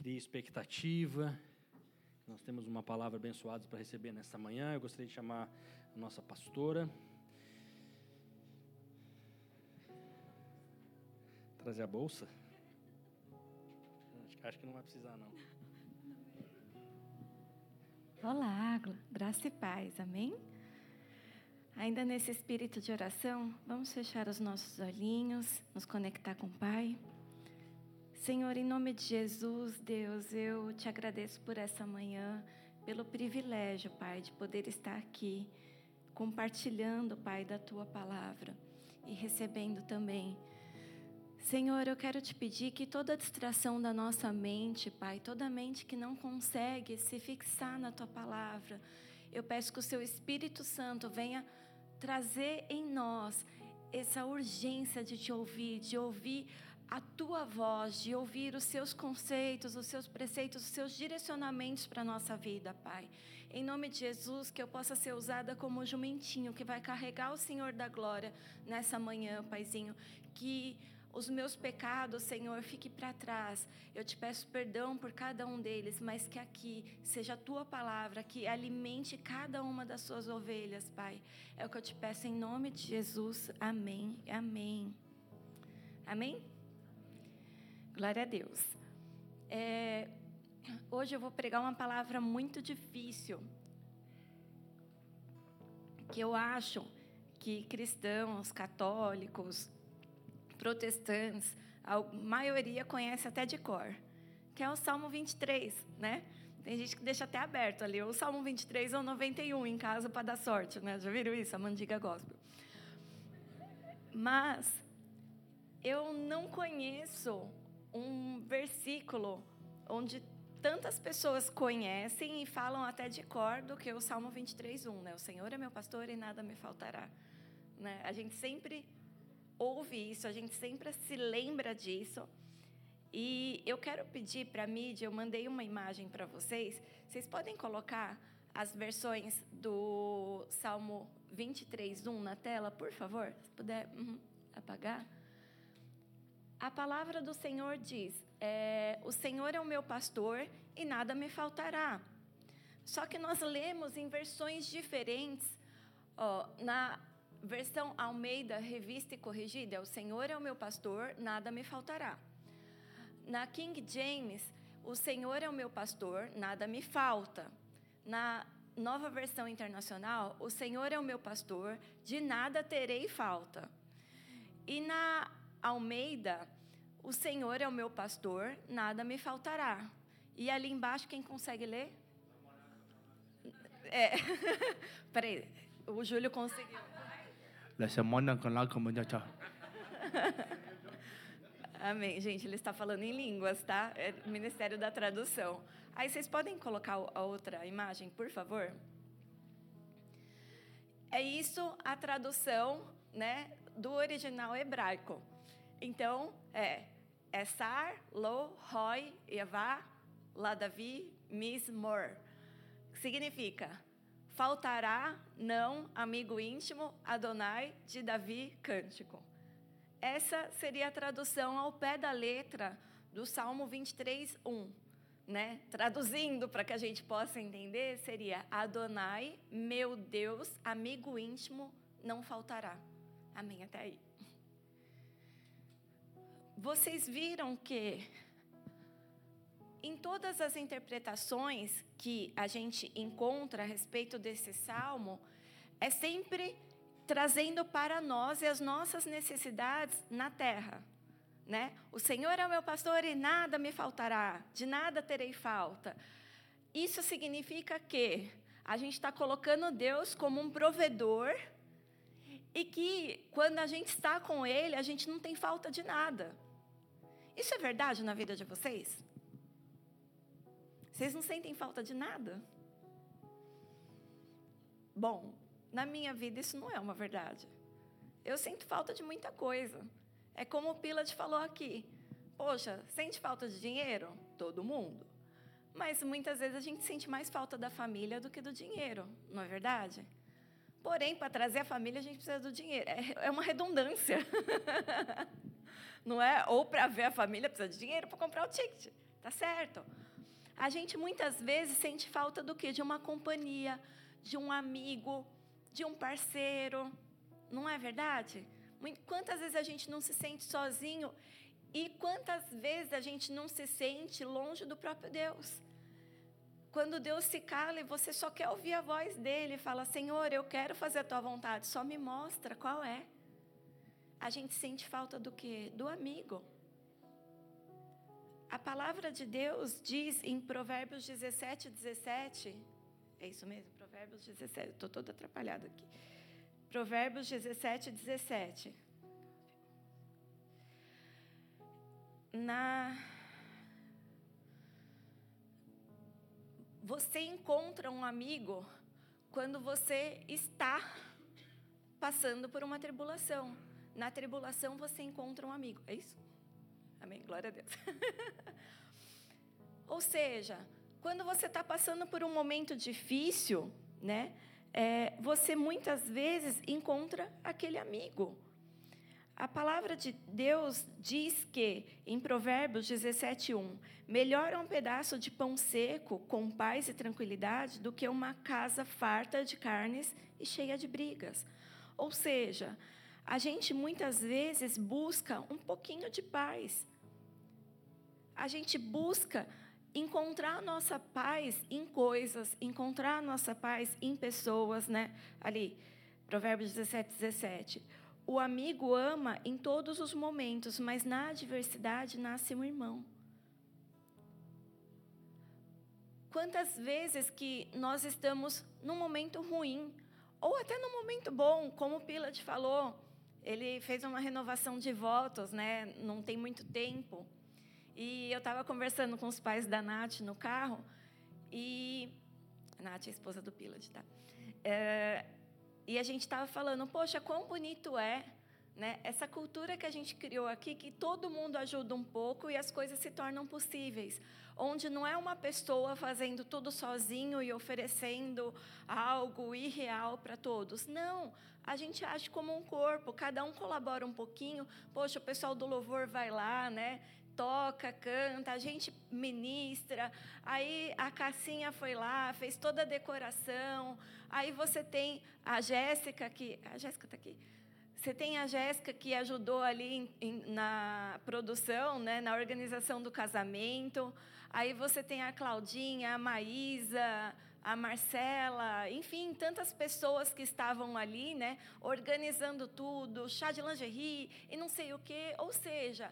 crie expectativa. Nós temos uma palavra abençoada para receber nesta manhã. Eu gostaria de chamar a nossa pastora. Trazer a bolsa? Acho, acho que não vai precisar, não. Olá, graça e paz, amém? Ainda nesse espírito de oração, vamos fechar os nossos olhinhos, nos conectar com o Pai. Senhor, em nome de Jesus, Deus, eu te agradeço por essa manhã, pelo privilégio, Pai, de poder estar aqui, compartilhando, Pai, da tua palavra e recebendo também. Senhor, eu quero te pedir que toda distração da nossa mente, Pai, toda mente que não consegue se fixar na tua palavra, eu peço que o seu Espírito Santo venha trazer em nós essa urgência de te ouvir, de ouvir a tua voz, de ouvir os seus conceitos, os seus preceitos, os seus direcionamentos para a nossa vida, Pai. Em nome de Jesus, que eu possa ser usada como jumentinho que vai carregar o Senhor da glória nessa manhã, Paizinho. Que os meus pecados, Senhor, fique para trás. Eu te peço perdão por cada um deles, mas que aqui seja a tua palavra que alimente cada uma das suas ovelhas, Pai. É o que eu te peço em nome de Jesus. Amém. Amém. Amém? Glória a Deus. É, hoje eu vou pregar uma palavra muito difícil. Que eu acho que cristãos, católicos, protestantes, a maioria conhece até de cor, que é o Salmo 23, né? Tem gente que deixa até aberto ali, o Salmo 23 ou 91 em casa para dar sorte, né? Já viram isso? A mandiga gospel. Mas eu não conheço um versículo onde tantas pessoas conhecem e falam até de cor do que o Salmo 23:1, né? O Senhor é meu pastor e nada me faltará, né? A gente sempre ouve isso, a gente sempre se lembra disso. E eu quero pedir para a mídia, eu mandei uma imagem para vocês. Vocês podem colocar as versões do Salmo 23:1 na tela, por favor? Se puder uhum, apagar. A palavra do Senhor diz: é, O Senhor é o meu pastor e nada me faltará. Só que nós lemos em versões diferentes. Ó, na versão Almeida, revista e corrigida, O Senhor é o meu pastor, nada me faltará. Na King James, O Senhor é o meu pastor, nada me falta. Na nova versão internacional, O Senhor é o meu pastor, de nada terei falta. E na Almeida, o Senhor é o meu pastor, nada me faltará. E ali embaixo, quem consegue ler? É. Peraí, o Júlio conseguiu. Amém. Gente, ele está falando em línguas, tá? É Ministério da Tradução. Aí vocês podem colocar a outra imagem, por favor? É isso a tradução, né, do original hebraico. Então, é Essar, Lo, Roy, Yavá, Ladavi, Mismor. Significa faltará, não, amigo íntimo, Adonai, de Davi, cântico. Essa seria a tradução ao pé da letra do Salmo 23, 1. Né? Traduzindo para que a gente possa entender, seria Adonai, meu Deus, amigo íntimo, não faltará. Amém, até aí. Vocês viram que em todas as interpretações que a gente encontra a respeito desse salmo, é sempre trazendo para nós e as nossas necessidades na terra. Né? O Senhor é o meu pastor e nada me faltará, de nada terei falta. Isso significa que a gente está colocando Deus como um provedor e que quando a gente está com Ele, a gente não tem falta de nada. Isso é verdade na vida de vocês? Vocês não sentem falta de nada? Bom, na minha vida isso não é uma verdade. Eu sinto falta de muita coisa. É como o Pilate falou aqui. Poxa, sente falta de dinheiro? Todo mundo. Mas muitas vezes a gente sente mais falta da família do que do dinheiro, não é verdade? Porém, para trazer a família, a gente precisa do dinheiro. É, é uma redundância. não é? Ou para ver a família precisa de dinheiro para comprar o ticket. Tá certo? A gente muitas vezes sente falta do quê? De uma companhia, de um amigo, de um parceiro. Não é verdade? Quantas vezes a gente não se sente sozinho e quantas vezes a gente não se sente longe do próprio Deus? Quando Deus se cala e você só quer ouvir a voz dele, fala: Senhor, eu quero fazer a tua vontade, só me mostra qual é. A gente sente falta do quê? Do amigo. A palavra de Deus diz em Provérbios 17, 17. É isso mesmo? Provérbios 17. Estou toda atrapalhada aqui. Provérbios 17, 17. Na Você encontra um amigo quando você está passando por uma tribulação. Na tribulação você encontra um amigo. É isso? Amém? Glória a Deus. Ou seja, quando você está passando por um momento difícil, né? É, você muitas vezes encontra aquele amigo. A palavra de Deus diz que, em Provérbios 17:1, melhor é um pedaço de pão seco com paz e tranquilidade do que uma casa farta de carnes e cheia de brigas. Ou seja, a gente muitas vezes busca um pouquinho de paz. A gente busca encontrar a nossa paz em coisas, encontrar a nossa paz em pessoas, né? Ali, Provérbios 17, 17. O amigo ama em todos os momentos, mas na adversidade nasce um irmão. Quantas vezes que nós estamos num momento ruim, ou até num momento bom, como o Pilate falou, ele fez uma renovação de votos, né? Não tem muito tempo. E eu estava conversando com os pais da Nath no carro e a Nath é a esposa do Pilate, tá? É, e a gente estava falando, poxa, quão bonito é né? Essa cultura que a gente criou aqui, que todo mundo ajuda um pouco e as coisas se tornam possíveis. Onde não é uma pessoa fazendo tudo sozinho e oferecendo algo irreal para todos. Não, a gente age como um corpo, cada um colabora um pouquinho. Poxa, o pessoal do louvor vai lá, né? toca, canta, a gente ministra. Aí a Cassinha foi lá, fez toda a decoração. Aí você tem a Jéssica que a Jéssica está aqui. Você tem a Jéssica que ajudou ali em, em, na produção, né, na organização do casamento. Aí você tem a Claudinha, a Maísa, a Marcela, enfim, tantas pessoas que estavam ali, né, organizando tudo, chá de lingerie e não sei o quê. Ou seja,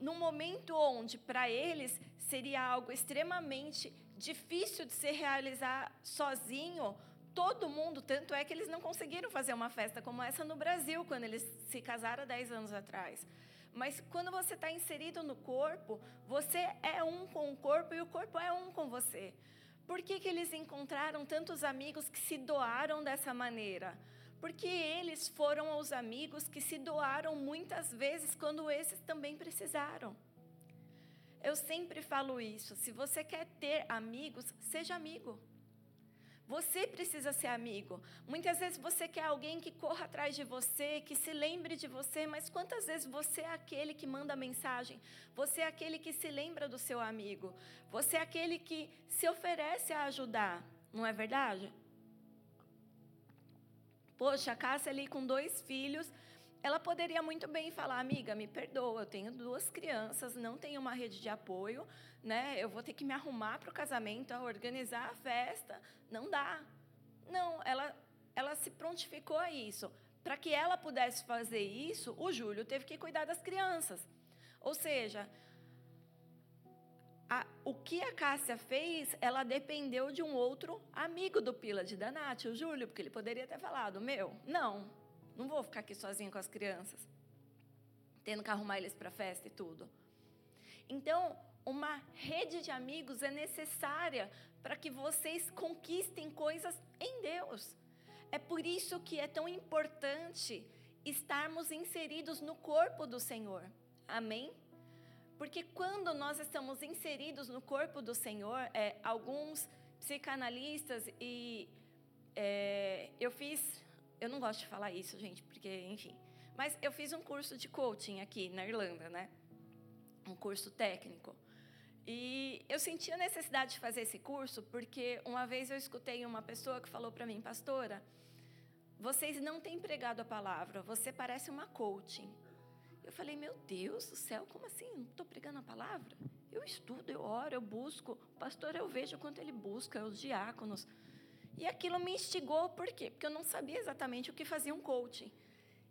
num momento onde para eles seria algo extremamente difícil de se realizar sozinho, todo mundo, tanto é que eles não conseguiram fazer uma festa como essa no Brasil, quando eles se casaram 10 anos atrás. Mas quando você está inserido no corpo, você é um com o corpo e o corpo é um com você. Por que, que eles encontraram tantos amigos que se doaram dessa maneira? Porque eles foram os amigos que se doaram muitas vezes quando esses também precisaram. Eu sempre falo isso: se você quer ter amigos, seja amigo. Você precisa ser amigo. Muitas vezes você quer alguém que corra atrás de você, que se lembre de você, mas quantas vezes você é aquele que manda mensagem? Você é aquele que se lembra do seu amigo? Você é aquele que se oferece a ajudar, não é verdade? Poxa, a Cássia ali com dois filhos, ela poderia muito bem falar, amiga, me perdoa, eu tenho duas crianças, não tenho uma rede de apoio, né? Eu vou ter que me arrumar para o casamento, organizar a festa. Não dá. Não, ela, ela se prontificou a isso. Para que ela pudesse fazer isso, o Júlio teve que cuidar das crianças. Ou seja, a, o que a Cássia fez, ela dependeu de um outro amigo do Pila de Danate, o Júlio, porque ele poderia ter falado: Meu, não, não vou ficar aqui sozinho com as crianças, tendo que arrumar eles para festa e tudo. Então, uma rede de amigos é necessária para que vocês conquistem coisas em Deus. É por isso que é tão importante estarmos inseridos no corpo do Senhor. Amém? Porque quando nós estamos inseridos no corpo do Senhor, é, alguns psicanalistas e é, eu fiz, eu não gosto de falar isso, gente, porque enfim, mas eu fiz um curso de coaching aqui na Irlanda, né? Um curso técnico. E eu senti a necessidade de fazer esse curso porque uma vez eu escutei uma pessoa que falou para mim, pastora, vocês não têm pregado a palavra, você parece uma coaching. Eu falei, meu Deus do céu, como assim? Não estou pregando a palavra? Eu estudo, eu oro, eu busco. O pastor, eu vejo quanto ele busca, os diáconos. E aquilo me instigou, por quê? Porque eu não sabia exatamente o que fazia um coaching.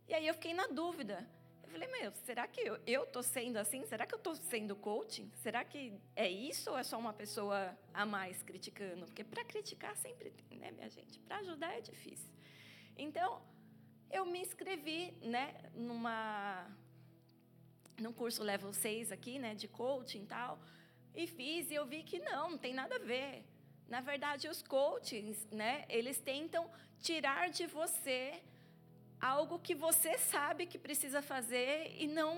E aí eu fiquei na dúvida. Eu falei, meu, será que eu estou sendo assim? Será que eu estou sendo coaching? Será que é isso ou é só uma pessoa a mais criticando? Porque para criticar sempre tem, né, minha gente? Para ajudar é difícil. Então, eu me inscrevi né, numa, num curso level 6 aqui, né, de coaching e tal, e fiz, e eu vi que não, não tem nada a ver. Na verdade, os coachings, né, eles tentam tirar de você algo que você sabe que precisa fazer e não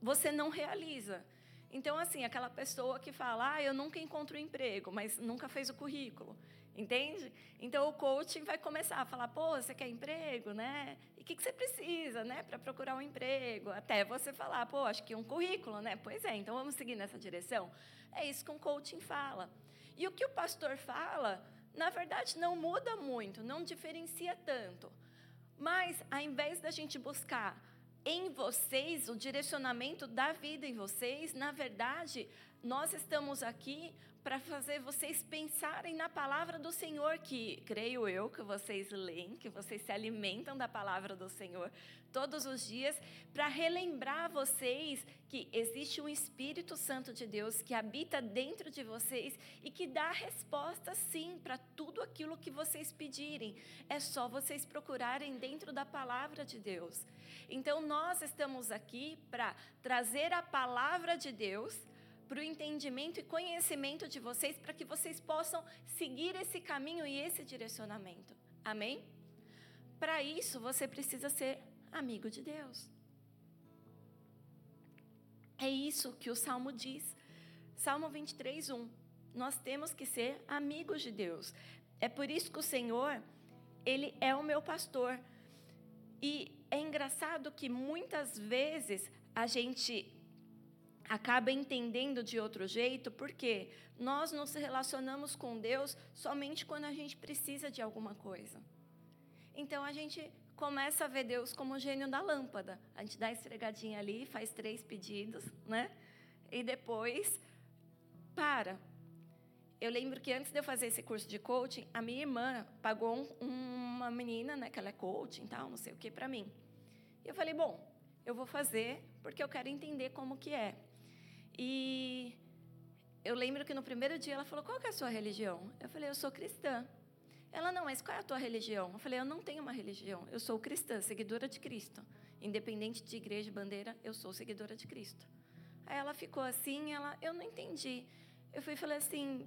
você não realiza. Então, assim, aquela pessoa que fala, ah, eu nunca encontro emprego, mas nunca fez o currículo. Entende? Então o coaching vai começar a falar, pô, você quer emprego, né? E o que, que você precisa, né, para procurar um emprego? Até você falar, pô, acho que um currículo, né? Pois é, então vamos seguir nessa direção. É isso que um coaching fala. E o que o pastor fala, na verdade, não muda muito, não diferencia tanto. Mas, ao invés da gente buscar em vocês o direcionamento da vida em vocês, na verdade, nós estamos aqui para fazer vocês pensarem na palavra do Senhor, que creio eu que vocês leem, que vocês se alimentam da palavra do Senhor todos os dias, para relembrar vocês que existe um Espírito Santo de Deus que habita dentro de vocês e que dá resposta sim para tudo aquilo que vocês pedirem. É só vocês procurarem dentro da palavra de Deus. Então nós estamos aqui para trazer a palavra de Deus para o entendimento e conhecimento de vocês, para que vocês possam seguir esse caminho e esse direcionamento. Amém? Para isso, você precisa ser amigo de Deus. É isso que o Salmo diz. Salmo 23, 1. Nós temos que ser amigos de Deus. É por isso que o Senhor, Ele é o meu pastor. E é engraçado que muitas vezes a gente acaba entendendo de outro jeito, porque nós nos relacionamos com Deus somente quando a gente precisa de alguma coisa. Então a gente começa a ver Deus como o gênio da lâmpada. A gente dá a esfregadinha ali, faz três pedidos, né? E depois para. Eu lembro que antes de eu fazer esse curso de coaching, a minha irmã pagou um, uma menina, né, que ela é coaching, tal, não sei o que, para mim. E eu falei, bom, eu vou fazer porque eu quero entender como que é. E eu lembro que no primeiro dia ela falou: Qual é a sua religião? Eu falei: Eu sou cristã. Ela: Não, mas qual é a tua religião? Eu falei: Eu não tenho uma religião. Eu sou cristã, seguidora de Cristo. Independente de igreja bandeira, eu sou seguidora de Cristo. Aí ela ficou assim, ela, eu não entendi. Eu fui falei assim: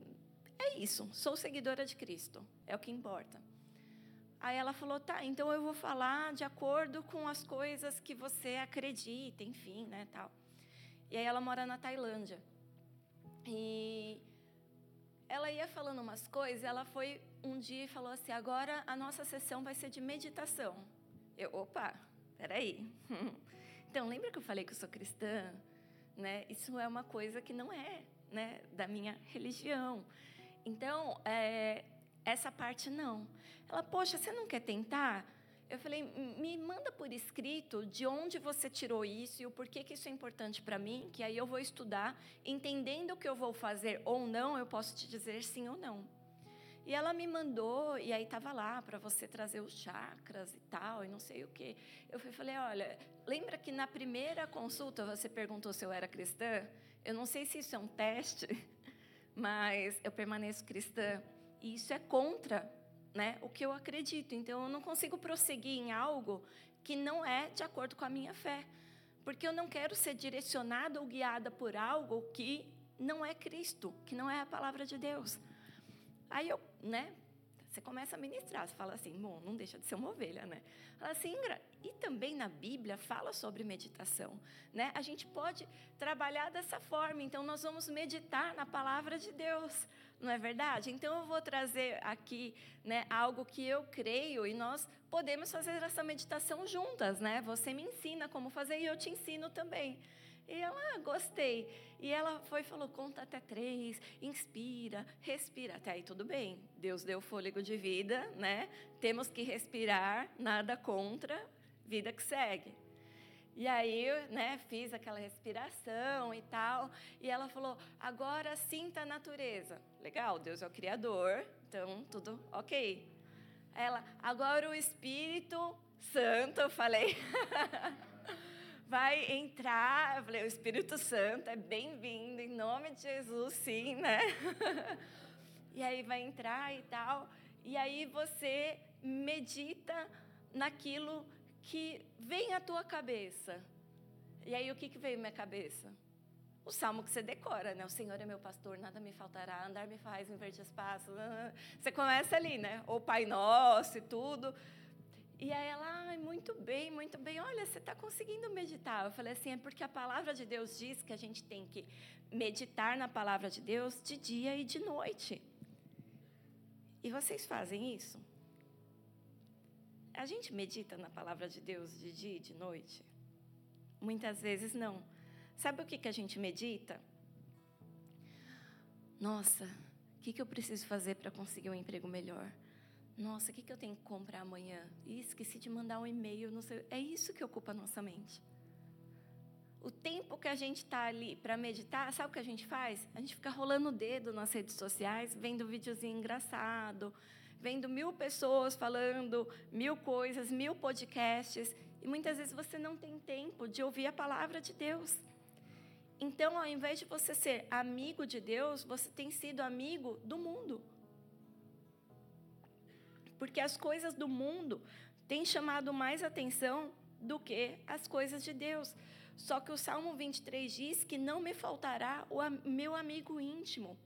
é isso, sou seguidora de Cristo, é o que importa. Aí ela falou: tá, então eu vou falar de acordo com as coisas que você acredita, enfim, né, tal. E aí ela mora na Tailândia. E ela ia falando umas coisas, ela foi um dia e falou assim: agora a nossa sessão vai ser de meditação. Eu, opa, peraí. então, lembra que eu falei que eu sou cristã? Né? Isso é uma coisa que não é né, da minha religião. Então, é, essa parte não. Ela, poxa, você não quer tentar? Eu falei, me manda por escrito de onde você tirou isso e o porquê que isso é importante para mim, que aí eu vou estudar, entendendo o que eu vou fazer ou não, eu posso te dizer sim ou não. E ela me mandou, e aí estava lá para você trazer os chakras e tal, e não sei o quê. Eu falei, olha, lembra que na primeira consulta você perguntou se eu era cristã? Eu não sei se isso é um teste, mas eu permaneço cristã. E isso é contra né, o que eu acredito. Então, eu não consigo prosseguir em algo que não é de acordo com a minha fé. Porque eu não quero ser direcionada ou guiada por algo que não é Cristo, que não é a palavra de Deus. Aí eu, né, você começa a ministrar, você fala assim, bom, não deixa de ser uma ovelha, né? Fala assim, e também na Bíblia fala sobre meditação, né? A gente pode trabalhar dessa forma, então nós vamos meditar na palavra de Deus, não é verdade? Então eu vou trazer aqui, né, algo que eu creio e nós podemos fazer essa meditação juntas, né? Você me ensina como fazer e eu te ensino também. E ela, ah, gostei. E ela foi falou: conta até três, inspira, respira. Até aí tudo bem. Deus deu fôlego de vida, né? Temos que respirar, nada contra, vida que segue. E aí, né, fiz aquela respiração e tal. E ela falou: agora sinta a natureza. Legal, Deus é o Criador, então tudo ok. Ela, agora o Espírito Santo, eu falei. vai entrar. Eu falei, o Espírito Santo é bem-vindo, em nome de Jesus, sim, né? e aí vai entrar e tal. E aí você medita naquilo vem à tua cabeça. E aí o que, que veio na minha cabeça? O salmo que você decora, né? O Senhor é meu pastor, nada me faltará, andar me faz em verdes passos. Você começa ali, né? O Pai Nosso e tudo. E aí ela, ai, muito bem, muito bem. Olha, você está conseguindo meditar. Eu falei assim, é porque a palavra de Deus diz que a gente tem que meditar na palavra de Deus de dia e de noite. E vocês fazem isso? A gente medita na palavra de Deus de dia e de noite? Muitas vezes não. Sabe o que, que a gente medita? Nossa, o que, que eu preciso fazer para conseguir um emprego melhor? Nossa, o que, que eu tenho que comprar amanhã? Ih, esqueci de mandar um e-mail, não sei. É isso que ocupa a nossa mente. O tempo que a gente está ali para meditar, sabe o que a gente faz? A gente fica rolando o dedo nas redes sociais, vendo um videozinho engraçado, vendo mil pessoas falando mil coisas, mil podcasts, e muitas vezes você não tem tempo de ouvir a palavra de Deus. Então, ao invés de você ser amigo de Deus, você tem sido amigo do mundo porque as coisas do mundo têm chamado mais atenção do que as coisas de Deus. Só que o Salmo 23 diz que não me faltará o meu amigo íntimo.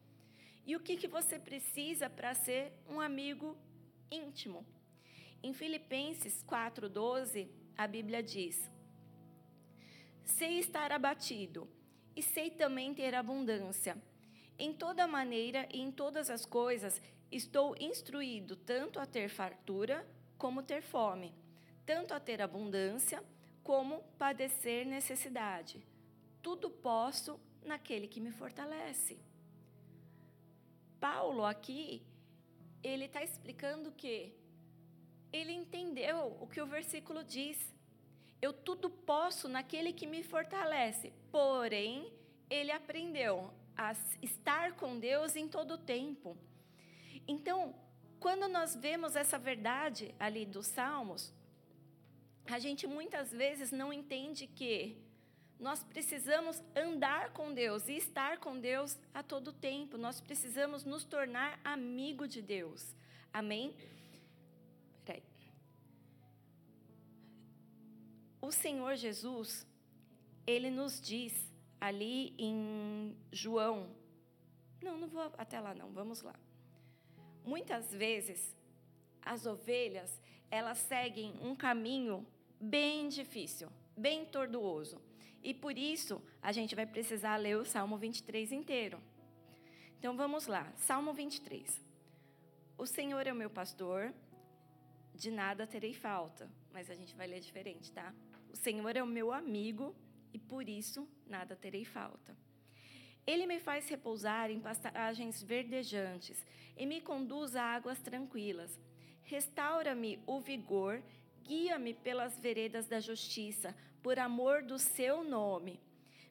E o que, que você precisa para ser um amigo íntimo? Em Filipenses 4,12, a Bíblia diz: Sei estar abatido, e sei também ter abundância. Em toda maneira e em todas as coisas, Estou instruído tanto a ter fartura como ter fome, tanto a ter abundância como padecer necessidade. Tudo posso naquele que me fortalece. Paulo aqui, ele está explicando que ele entendeu o que o versículo diz. Eu tudo posso naquele que me fortalece. Porém, ele aprendeu a estar com Deus em todo o tempo. Então, quando nós vemos essa verdade ali dos Salmos, a gente muitas vezes não entende que nós precisamos andar com Deus e estar com Deus a todo tempo. Nós precisamos nos tornar amigo de Deus. Amém? Peraí. O Senhor Jesus, ele nos diz ali em João. Não, não vou até lá não, vamos lá. Muitas vezes, as ovelhas, elas seguem um caminho bem difícil, bem tortuoso. E por isso, a gente vai precisar ler o Salmo 23 inteiro. Então vamos lá, Salmo 23. O Senhor é o meu pastor, de nada terei falta. Mas a gente vai ler diferente, tá? O Senhor é o meu amigo e por isso nada terei falta. Ele me faz repousar em pastagens verdejantes e me conduz a águas tranquilas. Restaura-me o vigor, guia-me pelas veredas da justiça, por amor do seu nome.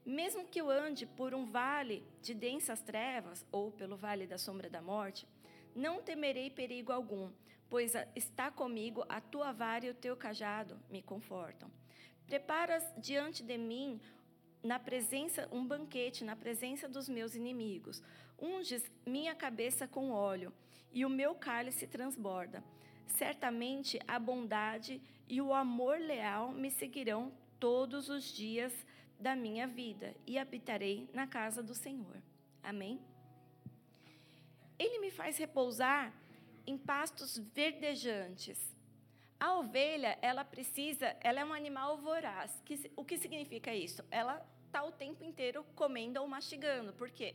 Mesmo que eu ande por um vale de densas trevas ou pelo vale da sombra da morte, não temerei perigo algum, pois está comigo a tua vara e o teu cajado me confortam. Preparas diante de mim na presença um banquete na presença dos meus inimigos. Unges minha cabeça com óleo e o meu cálice transborda. Certamente a bondade e o amor leal me seguirão todos os dias da minha vida e habitarei na casa do Senhor. Amém. Ele me faz repousar em pastos verdejantes. A ovelha, ela precisa, ela é um animal voraz. Que, o que significa isso? Ela está o tempo inteiro comendo ou mastigando, porque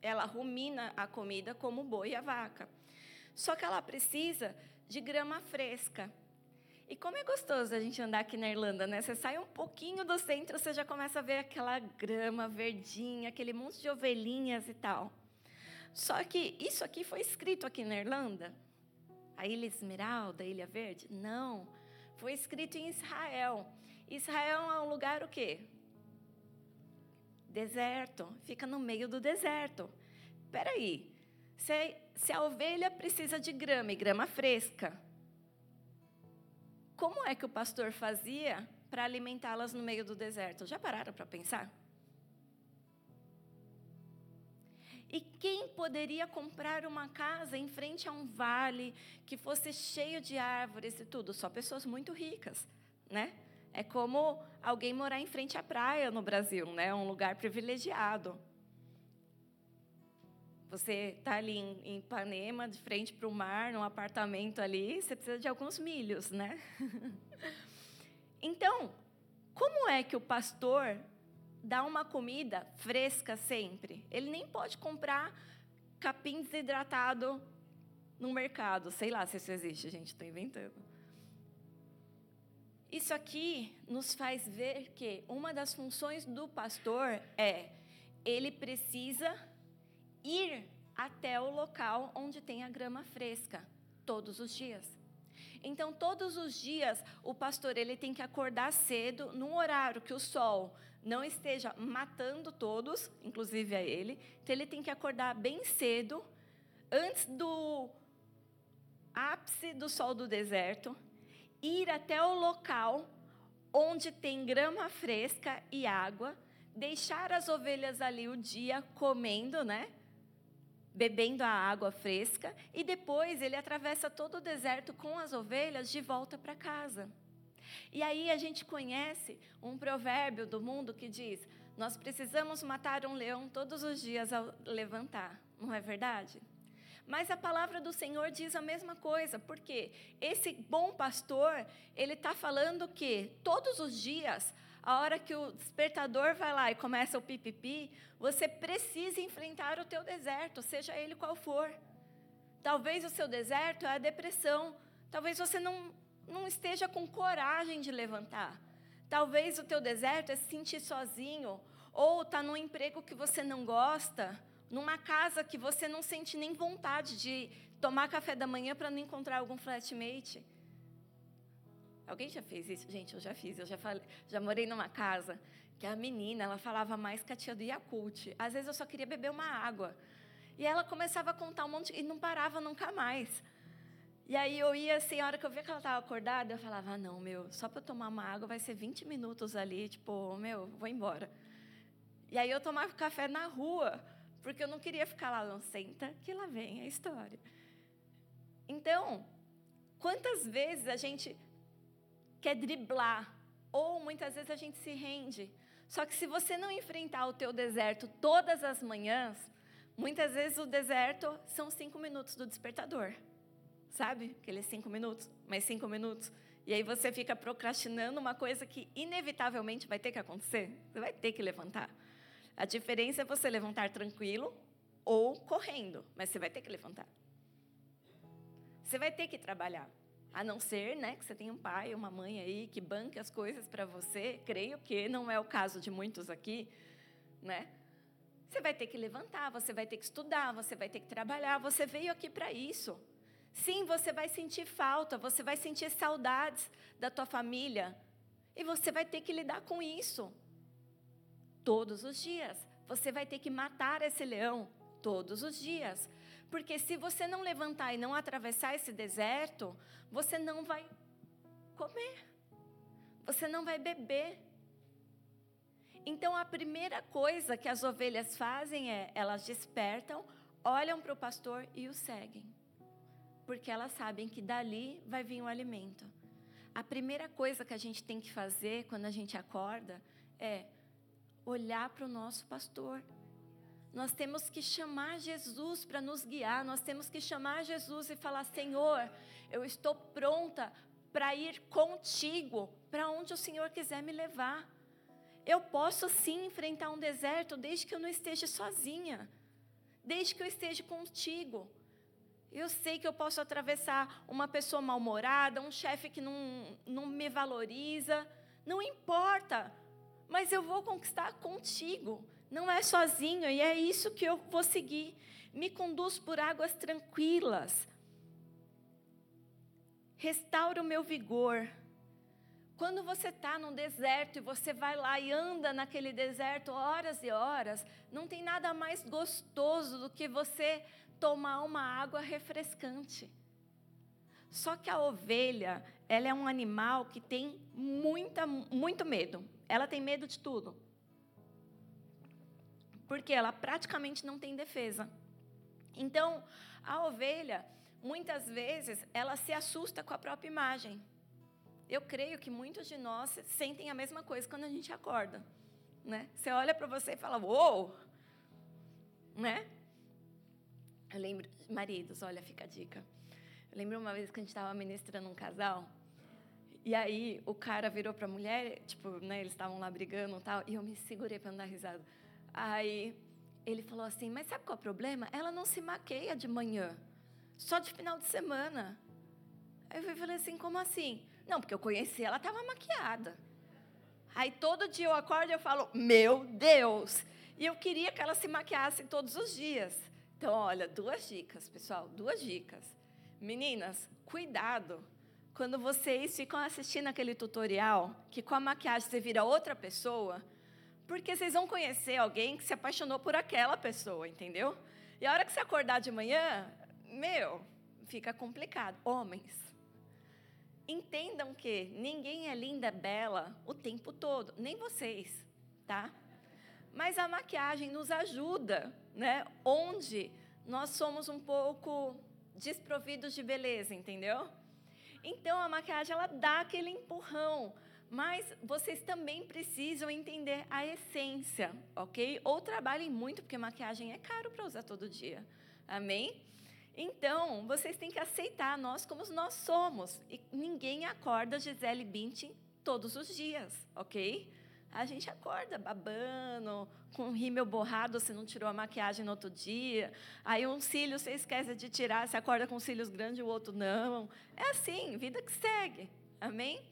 ela rumina a comida como o boi e a vaca. Só que ela precisa de grama fresca. E como é gostoso a gente andar aqui na Irlanda, né? Você sai um pouquinho do centro, você já começa a ver aquela grama verdinha, aquele monte de ovelhinhas e tal. Só que isso aqui foi escrito aqui na Irlanda? A Ilha Esmeralda, a Ilha Verde? Não. Foi escrito em Israel. Israel é um lugar o quê? Deserto. Fica no meio do deserto. Espera aí. Se, se a ovelha precisa de grama e grama fresca, como é que o pastor fazia para alimentá-las no meio do deserto? Já pararam para pensar? E quem poderia comprar uma casa em frente a um vale que fosse cheio de árvores e tudo? Só pessoas muito ricas, né? É como alguém morar em frente à praia no Brasil, né? Um lugar privilegiado. Você está ali em, Ipanema, de frente para o mar, num apartamento ali, você precisa de alguns milhos, né? então, como é que o pastor dá uma comida fresca sempre? Ele nem pode comprar capim desidratado no mercado. Sei lá se isso existe, gente, estou inventando. Isso aqui nos faz ver que uma das funções do pastor é ele precisa ir até o local onde tem a grama fresca, todos os dias. Então, todos os dias, o pastor ele tem que acordar cedo, num horário que o sol não esteja matando todos, inclusive a ele. Então, ele tem que acordar bem cedo, antes do ápice do sol do deserto, ir até o local onde tem grama fresca e água, deixar as ovelhas ali o dia comendo, né? Bebendo a água fresca, e depois ele atravessa todo o deserto com as ovelhas de volta para casa. E aí a gente conhece um provérbio do mundo que diz: Nós precisamos matar um leão todos os dias ao levantar, não é verdade? Mas a palavra do Senhor diz a mesma coisa, porque esse bom pastor, ele está falando que todos os dias a hora que o despertador vai lá e começa o pipipi, você precisa enfrentar o teu deserto, seja ele qual for. Talvez o seu deserto é a depressão. Talvez você não, não esteja com coragem de levantar. Talvez o teu deserto é se sentir sozinho, ou está num emprego que você não gosta, numa casa que você não sente nem vontade de tomar café da manhã para não encontrar algum flatmate. Alguém já fez isso? Gente, eu já fiz. Eu já, falei, já morei numa casa que a menina ela falava mais que a tia do Yakult. Às vezes eu só queria beber uma água. E ela começava a contar um monte e não parava nunca mais. E aí eu ia assim, a hora que eu via que ela estava acordada, eu falava: ah, não, meu, só para eu tomar uma água vai ser 20 minutos ali, tipo, meu, vou embora. E aí eu tomava café na rua, porque eu não queria ficar lá, não senta, que lá vem a história. Então, quantas vezes a gente quer driblar, ou muitas vezes a gente se rende. Só que se você não enfrentar o teu deserto todas as manhãs, muitas vezes o deserto são cinco minutos do despertador, sabe? Aqueles cinco minutos, mais cinco minutos. E aí você fica procrastinando uma coisa que inevitavelmente vai ter que acontecer. Você vai ter que levantar. A diferença é você levantar tranquilo ou correndo, mas você vai ter que levantar. Você vai ter que trabalhar. A não ser né, que você tenha um pai uma mãe aí que banque as coisas para você, creio que não é o caso de muitos aqui, né? Você vai ter que levantar, você vai ter que estudar, você vai ter que trabalhar, você veio aqui para isso. Sim, você vai sentir falta, você vai sentir saudades da tua família, e você vai ter que lidar com isso todos os dias. Você vai ter que matar esse leão todos os dias. Porque se você não levantar e não atravessar esse deserto, você não vai comer. Você não vai beber. Então a primeira coisa que as ovelhas fazem é elas despertam, olham para o pastor e o seguem. Porque elas sabem que dali vai vir o alimento. A primeira coisa que a gente tem que fazer quando a gente acorda é olhar para o nosso pastor nós temos que chamar Jesus para nos guiar, nós temos que chamar Jesus e falar: Senhor, eu estou pronta para ir contigo, para onde o Senhor quiser me levar. Eu posso sim enfrentar um deserto desde que eu não esteja sozinha, desde que eu esteja contigo. Eu sei que eu posso atravessar uma pessoa mal-humorada, um chefe que não, não me valoriza. Não importa, mas eu vou conquistar contigo. Não é sozinho, e é isso que eu vou seguir. Me conduz por águas tranquilas. Restaura o meu vigor. Quando você está num deserto e você vai lá e anda naquele deserto horas e horas, não tem nada mais gostoso do que você tomar uma água refrescante. Só que a ovelha, ela é um animal que tem muita, muito medo. Ela tem medo de tudo. Porque ela praticamente não tem defesa. Então, a ovelha, muitas vezes, ela se assusta com a própria imagem. Eu creio que muitos de nós sentem a mesma coisa quando a gente acorda. Né? Você olha para você e fala, uou! Né? Eu lembro, maridos, olha, fica a dica. Eu lembro uma vez que a gente estava ministrando um casal, e aí o cara virou para a mulher, tipo, né, eles estavam lá brigando e tal, e eu me segurei para não dar risada. Aí ele falou assim: Mas sabe qual é o problema? Ela não se maqueia de manhã, só de final de semana. Aí eu falei assim: Como assim? Não, porque eu conheci ela, estava maquiada. Aí todo dia eu acordo e eu falo: Meu Deus! E eu queria que ela se maquiasse todos os dias. Então, olha, duas dicas, pessoal, duas dicas. Meninas, cuidado quando vocês ficam assistindo aquele tutorial, que com a maquiagem você vira outra pessoa, porque vocês vão conhecer alguém que se apaixonou por aquela pessoa, entendeu? E a hora que você acordar de manhã, meu, fica complicado. Homens, entendam que ninguém é linda, bela o tempo todo, nem vocês, tá? Mas a maquiagem nos ajuda né, onde nós somos um pouco desprovidos de beleza, entendeu? Então a maquiagem ela dá aquele empurrão, mas vocês também precisam entender a essência, ok? Ou trabalhem muito, porque maquiagem é caro para usar todo dia, amém? Então, vocês têm que aceitar nós como nós somos. E ninguém acorda Gisele Bündchen todos os dias, ok? A gente acorda babando, com o rímel borrado, você não tirou a maquiagem no outro dia. Aí um cílio você esquece de tirar, você acorda com cílios grandes e o outro não. É assim, vida que segue. Amém?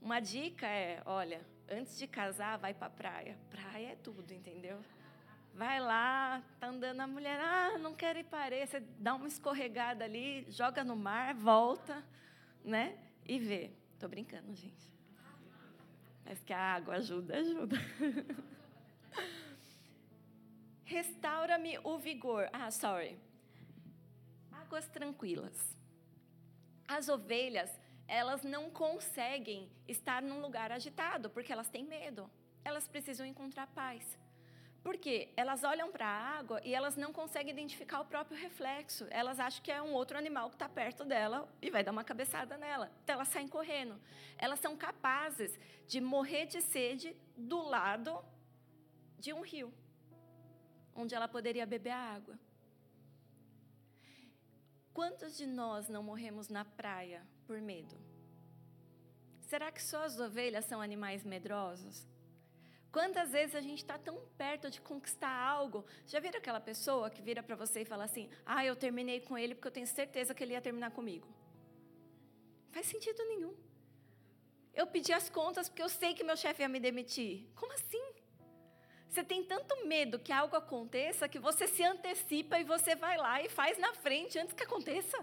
Uma dica é, olha, antes de casar, vai para praia. Praia é tudo, entendeu? Vai lá, tá andando a mulher, ah, não quero ir para. Você dá uma escorregada ali, joga no mar, volta, né? E vê. Tô brincando, gente. Mas que a água ajuda, ajuda. Restaura-me o vigor. Ah, sorry. Águas tranquilas. As ovelhas, elas não conseguem estar num lugar agitado, porque elas têm medo. Elas precisam encontrar paz. Porque elas olham para a água e elas não conseguem identificar o próprio reflexo. Elas acham que é um outro animal que está perto dela e vai dar uma cabeçada nela. Então elas saem correndo. Elas são capazes de morrer de sede do lado de um rio, onde ela poderia beber a água. Quantos de nós não morremos na praia por medo? Será que só as ovelhas são animais medrosos? Quantas vezes a gente está tão perto de conquistar algo? Já viram aquela pessoa que vira para você e fala assim: Ah, eu terminei com ele porque eu tenho certeza que ele ia terminar comigo? Não faz sentido nenhum. Eu pedi as contas porque eu sei que meu chefe ia me demitir. Como assim? Você tem tanto medo que algo aconteça que você se antecipa e você vai lá e faz na frente antes que aconteça.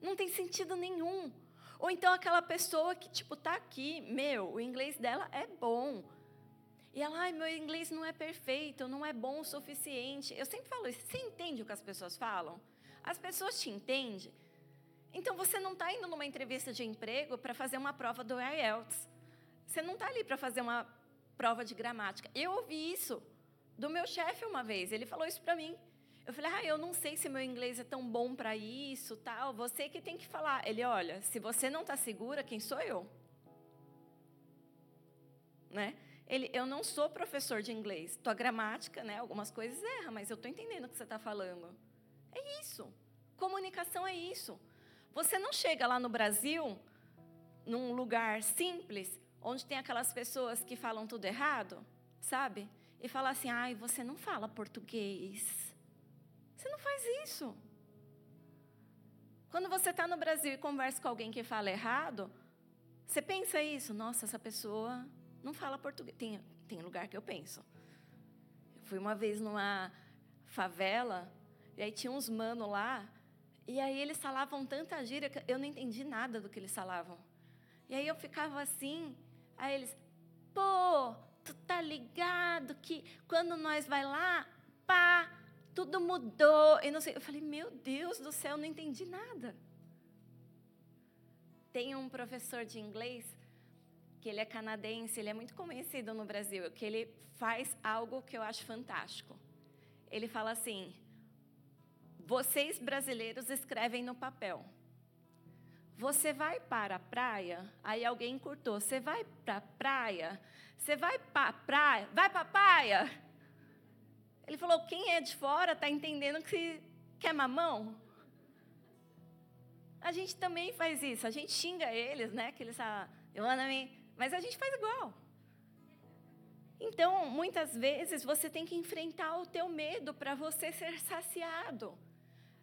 Não tem sentido nenhum. Ou então aquela pessoa que, tipo, tá aqui, meu, o inglês dela é bom e ela, ai, meu inglês não é perfeito, não é bom o suficiente. Eu sempre falo isso. Você entende o que as pessoas falam? As pessoas te entendem? Então você não está indo numa entrevista de emprego para fazer uma prova do IELTS. Você não está ali para fazer uma prova de gramática. Eu ouvi isso do meu chefe uma vez. Ele falou isso para mim. Eu falei, ah, eu não sei se meu inglês é tão bom para isso, tal. Você que tem que falar. Ele, olha, se você não está segura, quem sou eu? Né? Ele, eu não sou professor de inglês. Tua gramática, né, algumas coisas erra, mas eu estou entendendo o que você está falando. É isso. Comunicação é isso. Você não chega lá no Brasil, num lugar simples, onde tem aquelas pessoas que falam tudo errado, sabe? E fala assim: ai, você não fala português. Você não faz isso. Quando você está no Brasil e conversa com alguém que fala errado, você pensa isso, nossa, essa pessoa não fala português. Tem, tem lugar que eu penso. Eu fui uma vez numa favela, e aí tinha uns mano lá, e aí eles falavam tanta gíria que eu não entendi nada do que eles falavam. E aí eu ficava assim, aí eles, pô, tu tá ligado que quando nós vai lá, pá, tudo mudou. E não sei, eu falei, meu Deus do céu, não entendi nada. Tem um professor de inglês que ele é canadense, ele é muito conhecido no Brasil, que ele faz algo que eu acho fantástico. Ele fala assim: vocês brasileiros escrevem no papel. Você vai para a praia? Aí alguém encurtou. Você vai para a praia? Você vai para praia? Vai para a praia? Ele falou: quem é de fora está entendendo que quer mamão? A gente também faz isso. A gente xinga eles, né? Que eles falam, mas a gente faz igual. Então, muitas vezes você tem que enfrentar o teu medo para você ser saciado.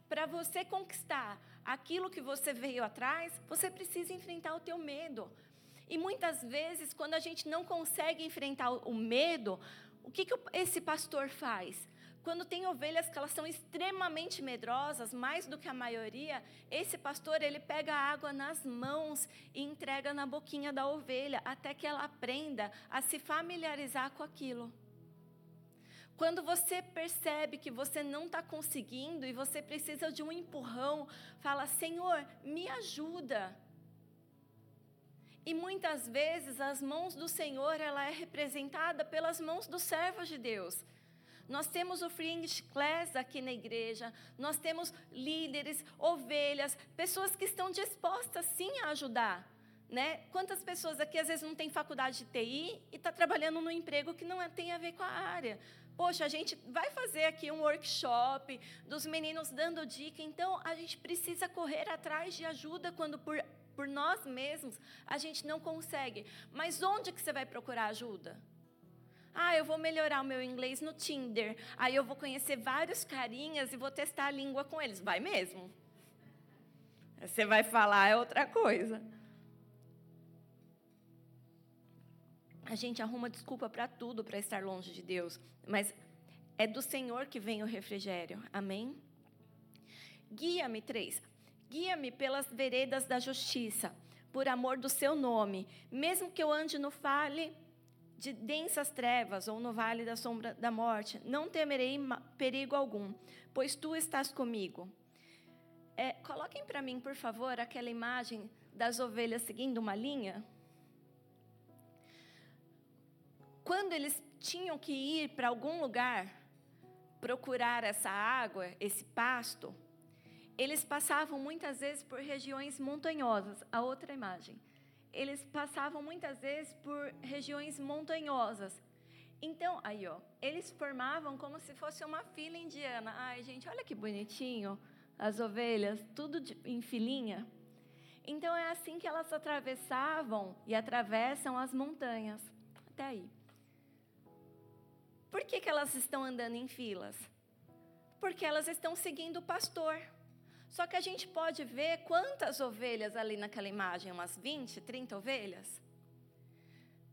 Para você conquistar aquilo que você veio atrás, você precisa enfrentar o teu medo. E muitas vezes, quando a gente não consegue enfrentar o medo, o que, que esse pastor faz? Quando tem ovelhas que elas são extremamente medrosas, mais do que a maioria, esse pastor ele pega a água nas mãos e entrega na boquinha da ovelha até que ela aprenda a se familiarizar com aquilo. Quando você percebe que você não está conseguindo e você precisa de um empurrão, fala: Senhor, me ajuda. E muitas vezes as mãos do Senhor ela é representada pelas mãos dos servos de Deus. Nós temos o English Class aqui na igreja, nós temos líderes, ovelhas, pessoas que estão dispostas sim a ajudar. Né? Quantas pessoas aqui às vezes não têm faculdade de TI e está trabalhando num emprego que não é, tem a ver com a área? Poxa, a gente vai fazer aqui um workshop dos meninos dando dica, então a gente precisa correr atrás de ajuda quando por, por nós mesmos a gente não consegue. Mas onde que você vai procurar ajuda? Ah, eu vou melhorar o meu inglês no Tinder. Aí eu vou conhecer vários carinhas e vou testar a língua com eles. Vai mesmo. Você vai falar é outra coisa. A gente arruma desculpa para tudo para estar longe de Deus, mas é do Senhor que vem o refrigério. Amém? Guia-me, três. Guia-me pelas veredas da justiça, por amor do seu nome, mesmo que eu ande no vale de densas trevas ou no vale da sombra da morte, não temerei perigo algum, pois tu estás comigo. É, coloquem para mim, por favor, aquela imagem das ovelhas seguindo uma linha. Quando eles tinham que ir para algum lugar procurar essa água, esse pasto, eles passavam muitas vezes por regiões montanhosas. A outra imagem. Eles passavam muitas vezes por regiões montanhosas. Então, aí, ó, eles formavam como se fosse uma fila indiana. Ai, gente, olha que bonitinho as ovelhas, tudo de, em filinha. Então é assim que elas atravessavam e atravessam as montanhas. Até aí. Por que, que elas estão andando em filas? Porque elas estão seguindo o pastor. Só que a gente pode ver quantas ovelhas ali naquela imagem, umas 20, 30 ovelhas.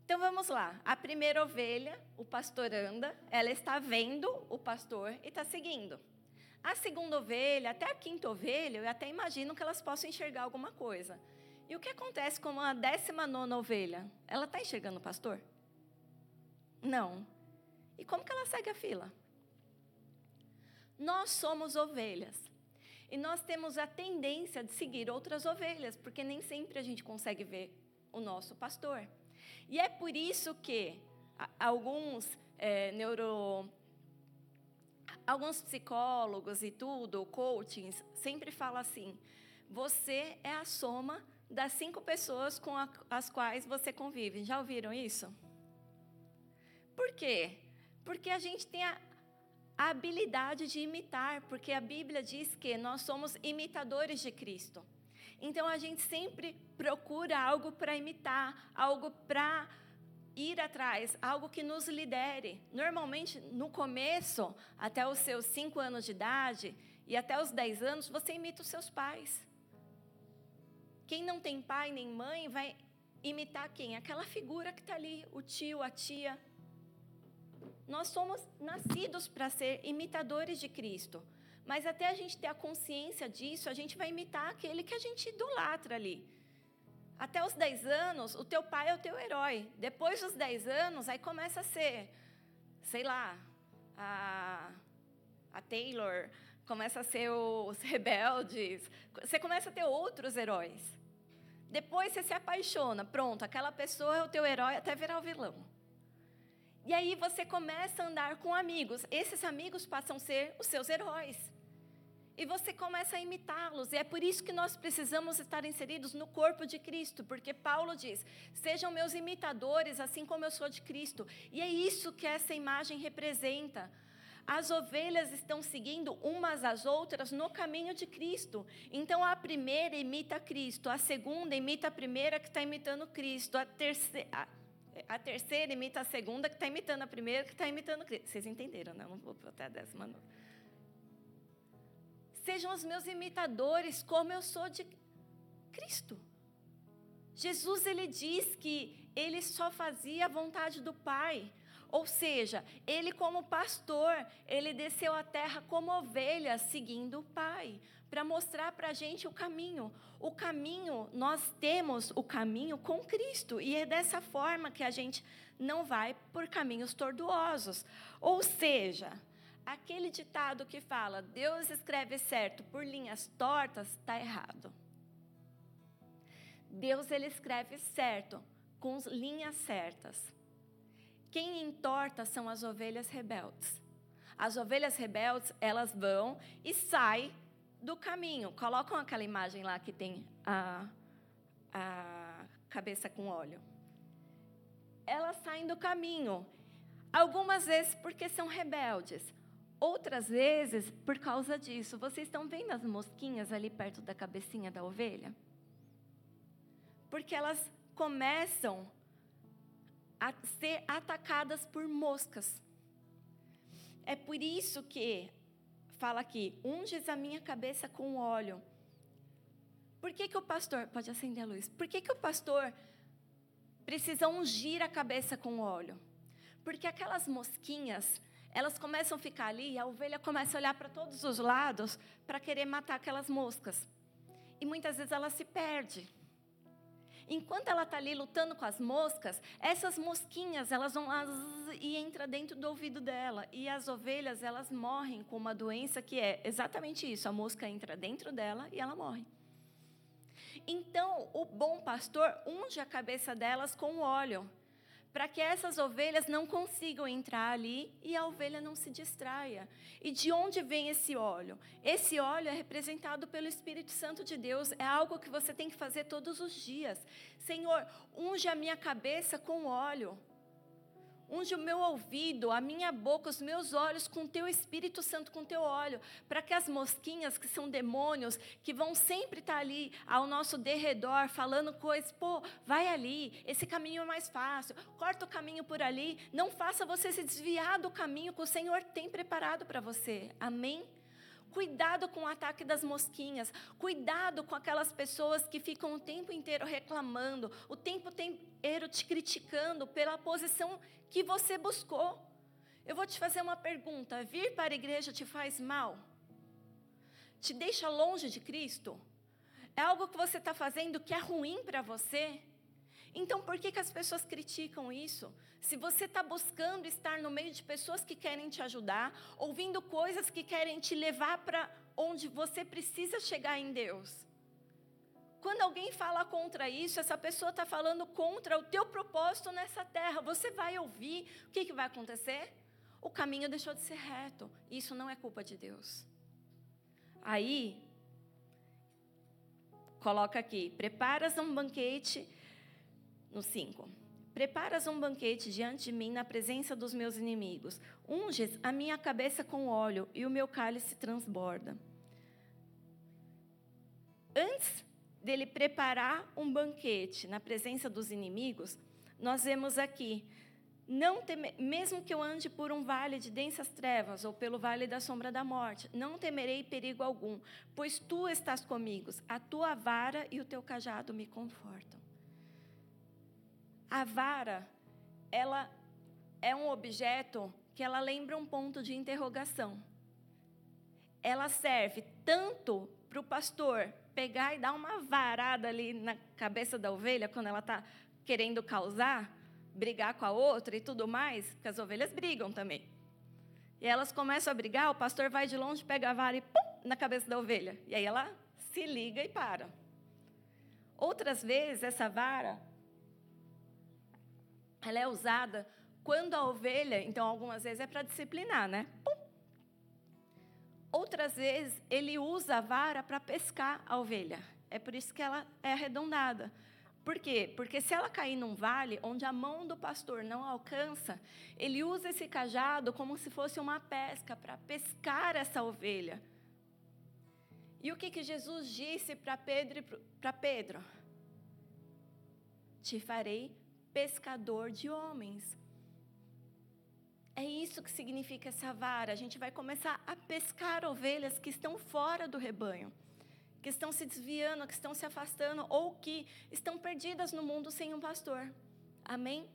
Então vamos lá. A primeira ovelha, o pastor anda, ela está vendo o pastor e está seguindo. A segunda ovelha, até a quinta ovelha, eu até imagino que elas possam enxergar alguma coisa. E o que acontece com a décima nona ovelha? Ela está enxergando o pastor? Não. E como que ela segue a fila? Nós somos ovelhas. E nós temos a tendência de seguir outras ovelhas, porque nem sempre a gente consegue ver o nosso pastor. E é por isso que alguns é, neuro alguns psicólogos e tudo, coachings, sempre falam assim: você é a soma das cinco pessoas com as quais você convive. Já ouviram isso? Por quê? Porque a gente tem a, a habilidade de imitar, porque a Bíblia diz que nós somos imitadores de Cristo. Então a gente sempre procura algo para imitar, algo para ir atrás, algo que nos lidere. Normalmente, no começo, até os seus cinco anos de idade e até os dez anos, você imita os seus pais. Quem não tem pai nem mãe vai imitar quem? Aquela figura que está ali, o tio, a tia. Nós somos nascidos para ser imitadores de Cristo. Mas até a gente ter a consciência disso, a gente vai imitar aquele que a gente idolatra ali. Até os 10 anos, o teu pai é o teu herói. Depois dos 10 anos, aí começa a ser, sei lá, a, a Taylor, começa a ser os rebeldes. Você começa a ter outros heróis. Depois você se apaixona, pronto, aquela pessoa é o teu herói até virar o vilão. E aí você começa a andar com amigos. Esses amigos passam a ser os seus heróis. E você começa a imitá-los. E é por isso que nós precisamos estar inseridos no corpo de Cristo, porque Paulo diz: "Sejam meus imitadores, assim como eu sou de Cristo". E é isso que essa imagem representa. As ovelhas estão seguindo umas às outras no caminho de Cristo. Então a primeira imita Cristo, a segunda imita a primeira que está imitando Cristo, a terceira a terceira imita a segunda, que está imitando a primeira, que está imitando Cristo. Vocês entenderam, né? Não vou até a décima. Não. Sejam os meus imitadores, como eu sou de Cristo. Jesus, ele diz que ele só fazia a vontade do Pai. Ou seja, ele, como pastor, ele desceu à terra como ovelha, seguindo o Pai, para mostrar para a gente o caminho. O caminho, nós temos o caminho com Cristo, e é dessa forma que a gente não vai por caminhos tortuosos. Ou seja, aquele ditado que fala Deus escreve certo por linhas tortas, está errado. Deus ele escreve certo com linhas certas. Quem entorta são as ovelhas rebeldes. As ovelhas rebeldes, elas vão e saem do caminho. Colocam aquela imagem lá que tem a, a cabeça com óleo. Elas saem do caminho. Algumas vezes porque são rebeldes, outras vezes por causa disso. Vocês estão vendo as mosquinhas ali perto da cabecinha da ovelha? Porque elas começam a ser atacadas por moscas. É por isso que fala aqui: unges a minha cabeça com óleo. Por que, que o pastor. Pode acender a luz. Por que, que o pastor precisa ungir a cabeça com óleo? Porque aquelas mosquinhas, elas começam a ficar ali e a ovelha começa a olhar para todos os lados para querer matar aquelas moscas. E muitas vezes ela se perde. Enquanto ela está ali lutando com as moscas, essas mosquinhas elas vão e entra dentro do ouvido dela. E as ovelhas elas morrem com uma doença que é exatamente isso: a mosca entra dentro dela e ela morre. Então, o bom pastor unge a cabeça delas com óleo para que essas ovelhas não consigam entrar ali e a ovelha não se distraia. E de onde vem esse óleo? Esse óleo é representado pelo Espírito Santo de Deus, é algo que você tem que fazer todos os dias. Senhor, unge a minha cabeça com óleo. Unge o meu ouvido, a minha boca, os meus olhos com teu Espírito Santo, com teu óleo, para que as mosquinhas, que são demônios, que vão sempre estar ali ao nosso derredor, falando coisas, pô, vai ali, esse caminho é mais fácil, corta o caminho por ali, não faça você se desviar do caminho que o Senhor tem preparado para você. Amém? Cuidado com o ataque das mosquinhas. Cuidado com aquelas pessoas que ficam o tempo inteiro reclamando, o tempo inteiro te criticando pela posição que você buscou. Eu vou te fazer uma pergunta: vir para a igreja te faz mal? Te deixa longe de Cristo? É algo que você está fazendo que é ruim para você? Então, por que, que as pessoas criticam isso? Se você está buscando estar no meio de pessoas que querem te ajudar, ouvindo coisas que querem te levar para onde você precisa chegar em Deus. Quando alguém fala contra isso, essa pessoa está falando contra o teu propósito nessa terra. Você vai ouvir, o que, que vai acontecer? O caminho deixou de ser reto. Isso não é culpa de Deus. Aí, coloca aqui: preparas um banquete no 5. Preparas um banquete diante de mim na presença dos meus inimigos. Unges a minha cabeça com óleo e o meu cálice transborda. Antes dele preparar um banquete na presença dos inimigos, nós vemos aqui teme, mesmo que eu ande por um vale de densas trevas ou pelo vale da sombra da morte, não temerei perigo algum, pois tu estás comigo, a tua vara e o teu cajado me confortam. A vara, ela é um objeto que ela lembra um ponto de interrogação. Ela serve tanto para o pastor pegar e dar uma varada ali na cabeça da ovelha quando ela está querendo causar, brigar com a outra e tudo mais, porque as ovelhas brigam também. E elas começam a brigar, o pastor vai de longe, pega a vara e pum, na cabeça da ovelha. E aí ela se liga e para. Outras vezes, essa vara, ela é usada quando a ovelha, então algumas vezes é para disciplinar, né? Pum. Outras vezes ele usa a vara para pescar a ovelha. É por isso que ela é arredondada. Por quê? Porque se ela cair num vale onde a mão do pastor não alcança, ele usa esse cajado como se fosse uma pesca para pescar essa ovelha. E o que, que Jesus disse para Pedro, para Pedro? Te farei pescador de homens. É isso que significa essa vara. A gente vai começar a pescar ovelhas que estão fora do rebanho que estão se desviando, que estão se afastando ou que estão perdidas no mundo sem um pastor. Amém?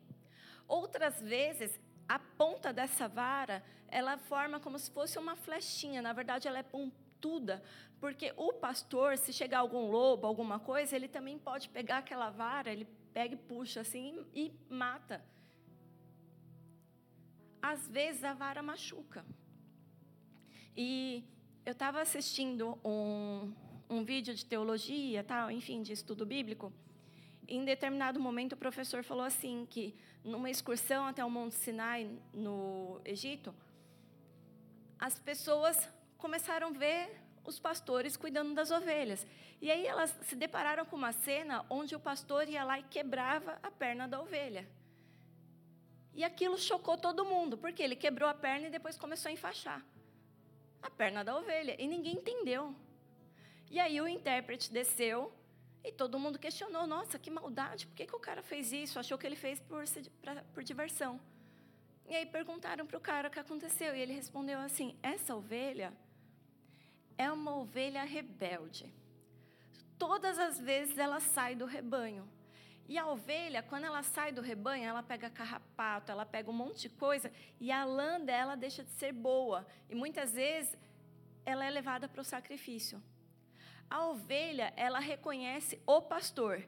Outras vezes, a ponta dessa vara, ela forma como se fosse uma flechinha, na verdade ela é pontuda, porque o pastor, se chegar algum lobo, alguma coisa, ele também pode pegar aquela vara, ele pega e puxa assim e mata. Às vezes a vara machuca. E eu estava assistindo um, um vídeo de teologia, tal, enfim, de estudo bíblico. Em determinado momento, o professor falou assim que numa excursão até o Monte Sinai no Egito, as pessoas começaram a ver os pastores cuidando das ovelhas. E aí elas se depararam com uma cena onde o pastor ia lá e quebrava a perna da ovelha. E aquilo chocou todo mundo, porque ele quebrou a perna e depois começou a enfaixar a perna da ovelha. E ninguém entendeu. E aí o intérprete desceu e todo mundo questionou: nossa, que maldade, por que, que o cara fez isso? Achou que ele fez por, pra, por diversão. E aí perguntaram para o cara o que aconteceu. E ele respondeu assim: essa ovelha é uma ovelha rebelde. Todas as vezes ela sai do rebanho. E a ovelha, quando ela sai do rebanho, ela pega carrapato, ela pega um monte de coisa, e a lã dela deixa de ser boa. E muitas vezes ela é levada para o sacrifício. A ovelha, ela reconhece o pastor.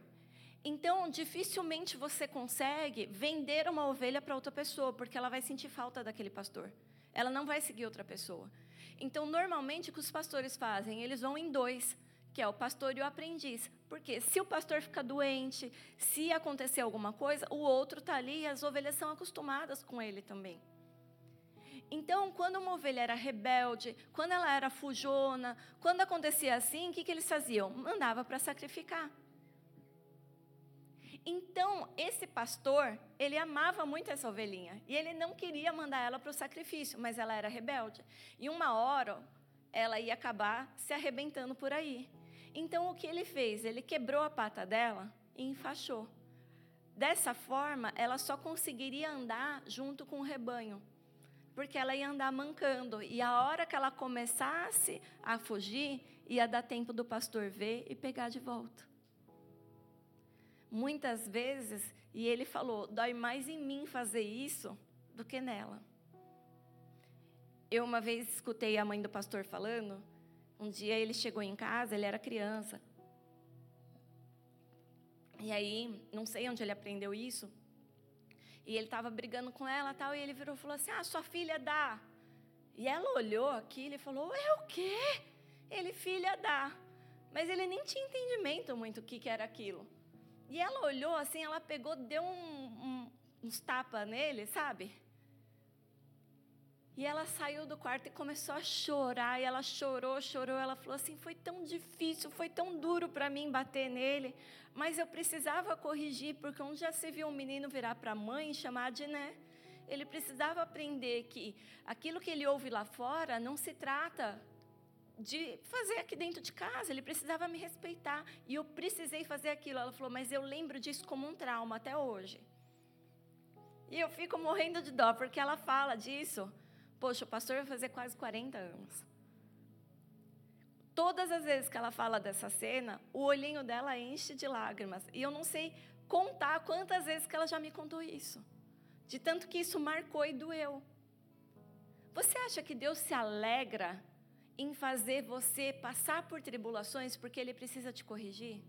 Então, dificilmente você consegue vender uma ovelha para outra pessoa, porque ela vai sentir falta daquele pastor. Ela não vai seguir outra pessoa. Então, normalmente, o que os pastores fazem? Eles vão em dois, que é o pastor e o aprendiz. Porque se o pastor ficar doente, se acontecer alguma coisa, o outro está ali e as ovelhas são acostumadas com ele também. Então, quando uma ovelha era rebelde, quando ela era fujona, quando acontecia assim, o que, que eles faziam? Mandava para sacrificar. Então, esse pastor, ele amava muito essa ovelhinha. E ele não queria mandar ela para o sacrifício, mas ela era rebelde. E uma hora, ela ia acabar se arrebentando por aí. Então, o que ele fez? Ele quebrou a pata dela e enfaixou. Dessa forma, ela só conseguiria andar junto com o rebanho porque ela ia andar mancando. E a hora que ela começasse a fugir, ia dar tempo do pastor ver e pegar de volta. Muitas vezes, e ele falou: dói mais em mim fazer isso do que nela. Eu uma vez escutei a mãe do pastor falando. Um dia ele chegou em casa, ele era criança. E aí, não sei onde ele aprendeu isso, e ele estava brigando com ela tal, e ele virou e falou assim: Ah, sua filha dá. E ela olhou aquilo e falou: É o quê? Ele, filha dá. Mas ele nem tinha entendimento muito o que, que era aquilo. E ela olhou assim, ela pegou, deu um, um, uns tapas nele, sabe? E ela saiu do quarto e começou a chorar. E ela chorou, chorou. Ela falou assim: foi tão difícil, foi tão duro para mim bater nele. Mas eu precisava corrigir, porque onde já se viu um menino virar para a mãe e chamar de né? Ele precisava aprender que aquilo que ele ouve lá fora não se trata de fazer aqui dentro de casa. Ele precisava me respeitar. E eu precisei fazer aquilo. Ela falou: mas eu lembro disso como um trauma até hoje. E eu fico morrendo de dó, porque ela fala disso. Poxa, o pastor vai fazer quase 40 anos. Todas as vezes que ela fala dessa cena, o olhinho dela enche de lágrimas. E eu não sei contar quantas vezes que ela já me contou isso. De tanto que isso marcou e doeu. Você acha que Deus se alegra em fazer você passar por tribulações porque Ele precisa te corrigir?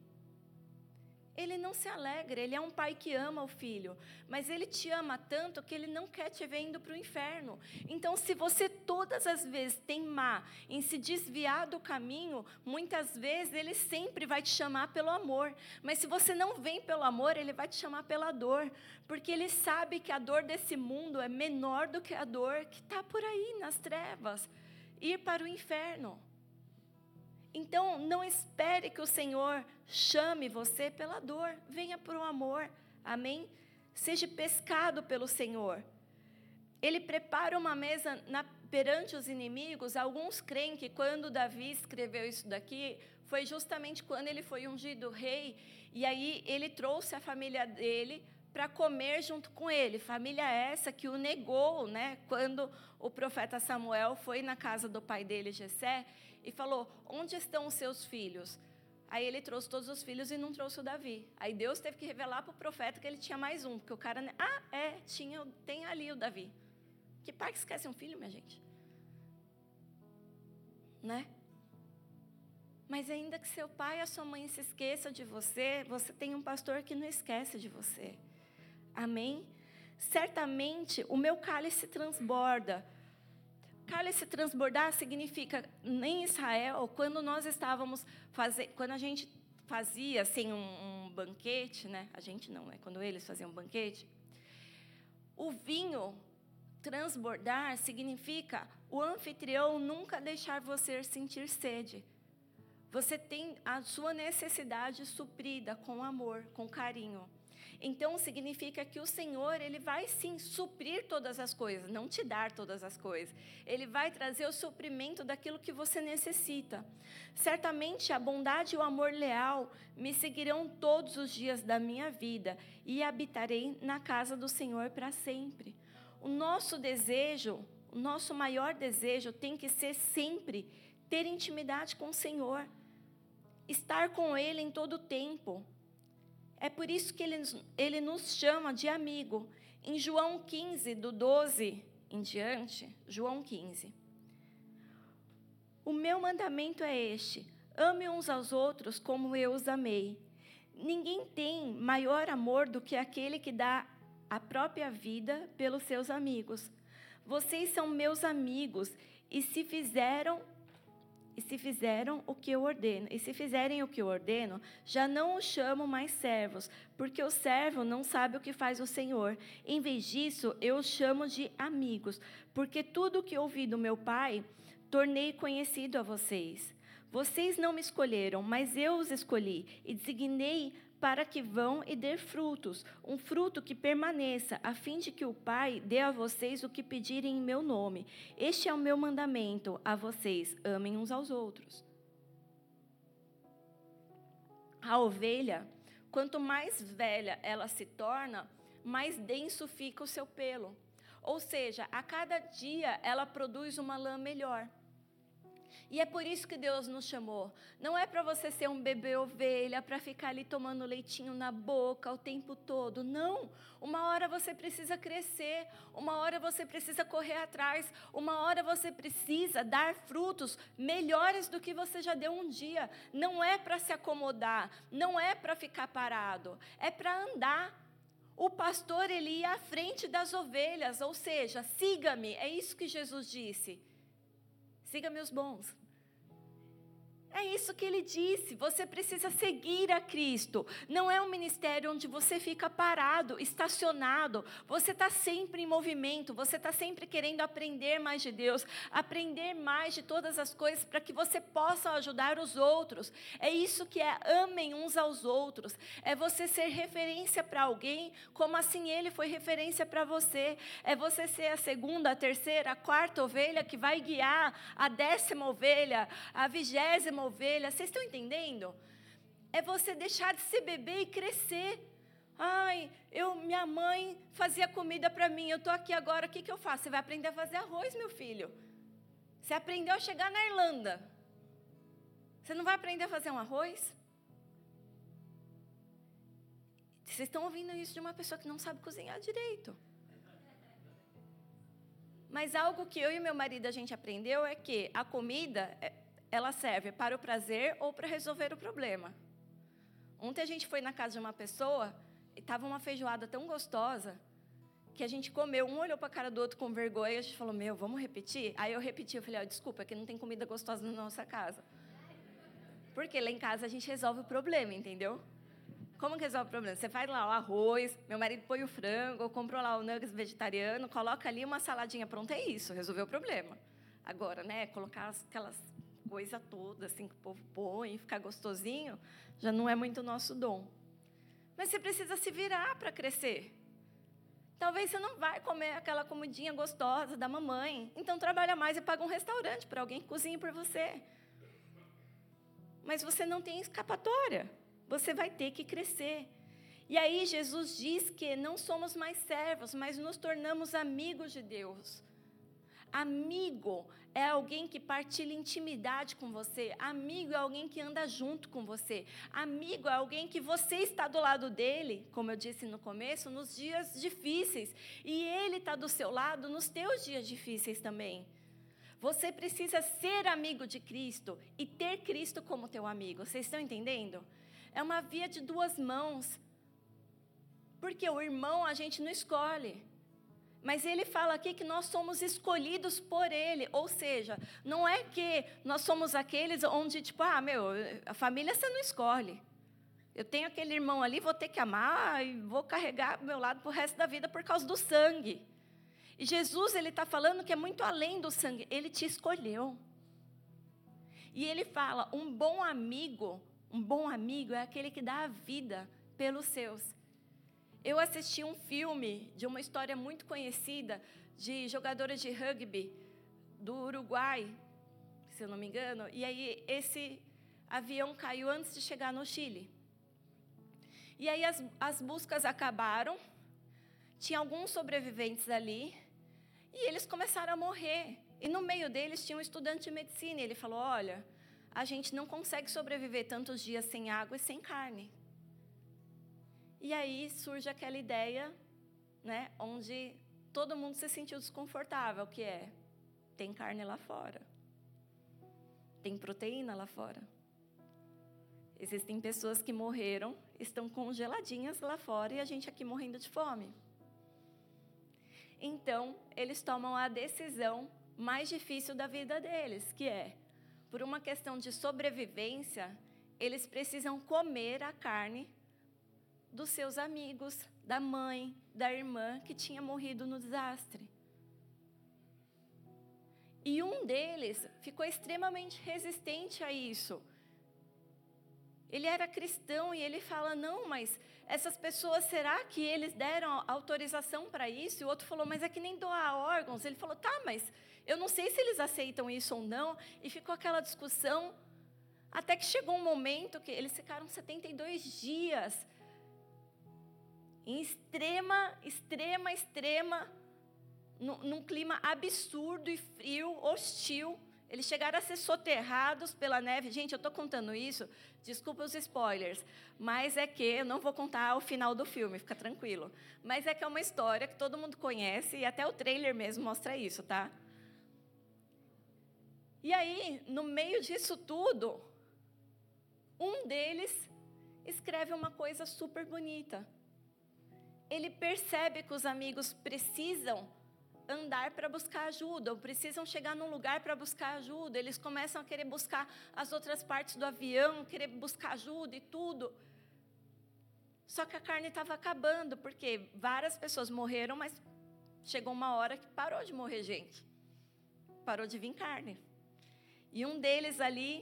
Ele não se alegra, ele é um pai que ama o filho, mas ele te ama tanto que ele não quer te ver indo para o inferno. Então, se você todas as vezes teimar em se desviar do caminho, muitas vezes ele sempre vai te chamar pelo amor. Mas se você não vem pelo amor, ele vai te chamar pela dor, porque ele sabe que a dor desse mundo é menor do que a dor que está por aí nas trevas ir para o inferno. Então, não espere que o Senhor chame você pela dor, venha por um amor, amém? Seja pescado pelo Senhor. Ele prepara uma mesa na, perante os inimigos. Alguns creem que quando Davi escreveu isso daqui, foi justamente quando ele foi ungido rei, e aí ele trouxe a família dele para comer junto com ele. Família essa que o negou, né? Quando o profeta Samuel foi na casa do pai dele, Jessé, e falou: Onde estão os seus filhos? Aí ele trouxe todos os filhos e não trouxe o Davi. Aí Deus teve que revelar para o profeta que ele tinha mais um, porque o cara. Ah, é, tinha, tem ali o Davi. Que pai que esquece um filho, minha gente? Né? Mas ainda que seu pai e a sua mãe se esqueçam de você, você tem um pastor que não esquece de você. Amém? Certamente o meu cálice transborda cálice transbordar significa, em Israel, quando nós estávamos fazendo, quando a gente fazia assim um, um, banquete, né? A gente não, né? Quando eles faziam um banquete, o vinho transbordar significa o anfitrião nunca deixar você sentir sede. Você tem a sua necessidade suprida com amor, com carinho. Então significa que o Senhor, ele vai sim suprir todas as coisas, não te dar todas as coisas. Ele vai trazer o suprimento daquilo que você necessita. Certamente a bondade e o amor leal me seguirão todos os dias da minha vida e habitarei na casa do Senhor para sempre. O nosso desejo, o nosso maior desejo tem que ser sempre ter intimidade com o Senhor, estar com Ele em todo o tempo. É por isso que ele, ele nos chama de amigo. Em João 15, do 12 em diante, João 15. O meu mandamento é este: ame uns aos outros como eu os amei. Ninguém tem maior amor do que aquele que dá a própria vida pelos seus amigos. Vocês são meus amigos e se fizeram e se fizeram o que eu ordeno, e se fizerem o que eu ordeno, já não os chamo mais servos, porque o servo não sabe o que faz o Senhor. Em vez disso, eu os chamo de amigos, porque tudo o que ouvi do meu Pai, tornei conhecido a vocês. Vocês não me escolheram, mas eu os escolhi e designei para que vão e dê frutos, um fruto que permaneça, a fim de que o Pai dê a vocês o que pedirem em meu nome. Este é o meu mandamento a vocês: amem uns aos outros. A ovelha, quanto mais velha ela se torna, mais denso fica o seu pelo. Ou seja, a cada dia ela produz uma lã melhor. E é por isso que Deus nos chamou. Não é para você ser um bebê ovelha, para ficar ali tomando leitinho na boca o tempo todo. Não. Uma hora você precisa crescer, uma hora você precisa correr atrás, uma hora você precisa dar frutos melhores do que você já deu um dia. Não é para se acomodar, não é para ficar parado, é para andar. O pastor ele ia à frente das ovelhas, ou seja, siga-me, é isso que Jesus disse. Siga meus bons. É isso que ele disse. Você precisa seguir a Cristo. Não é um ministério onde você fica parado, estacionado. Você está sempre em movimento. Você está sempre querendo aprender mais de Deus, aprender mais de todas as coisas para que você possa ajudar os outros. É isso que é amem uns aos outros. É você ser referência para alguém, como assim ele foi referência para você. É você ser a segunda, a terceira, a quarta ovelha que vai guiar a décima ovelha, a vigésima ovelha. Vocês estão entendendo? É você deixar de ser bebê e crescer. Ai, eu, minha mãe fazia comida para mim, eu estou aqui agora, o que, que eu faço? Você vai aprender a fazer arroz, meu filho. Você aprendeu a chegar na Irlanda. Você não vai aprender a fazer um arroz? Vocês estão ouvindo isso de uma pessoa que não sabe cozinhar direito. Mas algo que eu e meu marido a gente aprendeu é que a comida, é, ela serve para o prazer ou para resolver o problema. Ontem a gente foi na casa de uma pessoa e estava uma feijoada tão gostosa que a gente comeu, um olhou para a cara do outro com vergonha e a gente falou, meu, vamos repetir? Aí eu repeti, eu falei, oh, desculpa, que não tem comida gostosa na nossa casa. Porque lá em casa a gente resolve o problema, entendeu? Como que resolve o problema? Você faz lá o arroz, meu marido põe o frango, comprou lá o nuggets vegetariano, coloca ali uma saladinha pronta, é isso, resolveu o problema. Agora, né, colocar aquelas coisas todas assim que o povo põe, ficar gostosinho, já não é muito nosso dom. Mas você precisa se virar para crescer. Talvez você não vai comer aquela comidinha gostosa da mamãe, então trabalha mais e paga um restaurante para alguém que cozinhe por você. Mas você não tem escapatória. Você vai ter que crescer. E aí Jesus diz que não somos mais servos, mas nos tornamos amigos de Deus. Amigo é alguém que partilha intimidade com você. Amigo é alguém que anda junto com você. Amigo é alguém que você está do lado dele, como eu disse no começo, nos dias difíceis. E ele está do seu lado nos teus dias difíceis também. Você precisa ser amigo de Cristo e ter Cristo como teu amigo. Vocês estão entendendo? É uma via de duas mãos. Porque o irmão a gente não escolhe. Mas ele fala aqui que nós somos escolhidos por ele, ou seja, não é que nós somos aqueles onde, tipo, ah, meu, a família você não escolhe. Eu tenho aquele irmão ali, vou ter que amar e vou carregar meu lado para o resto da vida por causa do sangue. E Jesus, ele está falando que é muito além do sangue, ele te escolheu. E ele fala: um bom amigo um bom amigo é aquele que dá a vida pelos seus. Eu assisti um filme de uma história muito conhecida de jogadores de rugby do Uruguai, se eu não me engano, e aí esse avião caiu antes de chegar no Chile. E aí as, as buscas acabaram, tinha alguns sobreviventes ali, e eles começaram a morrer. E no meio deles tinha um estudante de medicina, e ele falou: Olha, a gente não consegue sobreviver tantos dias sem água e sem carne. E aí surge aquela ideia, né, onde todo mundo se sentiu desconfortável, que é tem carne lá fora. Tem proteína lá fora. Existem pessoas que morreram, estão congeladinhas lá fora e a gente aqui morrendo de fome. Então, eles tomam a decisão mais difícil da vida deles, que é por uma questão de sobrevivência, eles precisam comer a carne dos seus amigos, da mãe, da irmã que tinha morrido no desastre. E um deles ficou extremamente resistente a isso. Ele era cristão e ele fala: não, mas essas pessoas, será que eles deram autorização para isso? E o outro falou: mas é que nem doar órgãos. Ele falou: tá, mas eu não sei se eles aceitam isso ou não. E ficou aquela discussão. Até que chegou um momento que eles ficaram 72 dias em extrema, extrema, extrema, num, num clima absurdo e frio, hostil. Eles chegaram a ser soterrados pela neve. Gente, eu estou contando isso, desculpa os spoilers, mas é que eu não vou contar o final do filme, fica tranquilo. Mas é que é uma história que todo mundo conhece e até o trailer mesmo mostra isso, tá? E aí, no meio disso tudo, um deles escreve uma coisa super bonita. Ele percebe que os amigos precisam andar para buscar ajuda, ou precisam chegar num lugar para buscar ajuda. Eles começam a querer buscar as outras partes do avião, querer buscar ajuda e tudo. Só que a carne estava acabando, porque várias pessoas morreram, mas chegou uma hora que parou de morrer gente. Parou de vir carne. E um deles ali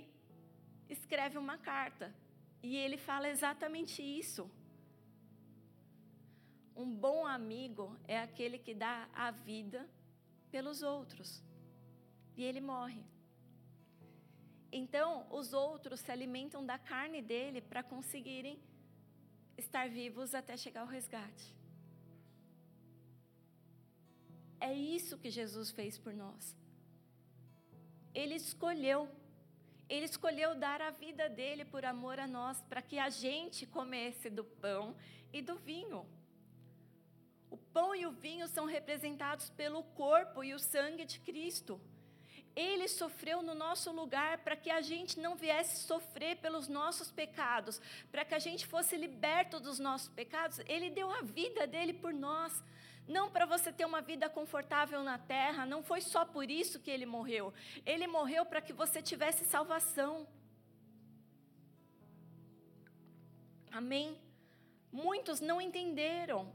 escreve uma carta. E ele fala exatamente isso. Um bom amigo é aquele que dá a vida pelos outros. E ele morre. Então, os outros se alimentam da carne dele para conseguirem estar vivos até chegar ao resgate. É isso que Jesus fez por nós. Ele escolheu, ele escolheu dar a vida dele por amor a nós, para que a gente comesse do pão e do vinho. Pão e o vinho são representados pelo corpo e o sangue de Cristo. Ele sofreu no nosso lugar para que a gente não viesse sofrer pelos nossos pecados, para que a gente fosse liberto dos nossos pecados. Ele deu a vida dele por nós. Não para você ter uma vida confortável na terra, não foi só por isso que ele morreu. Ele morreu para que você tivesse salvação. Amém? Muitos não entenderam.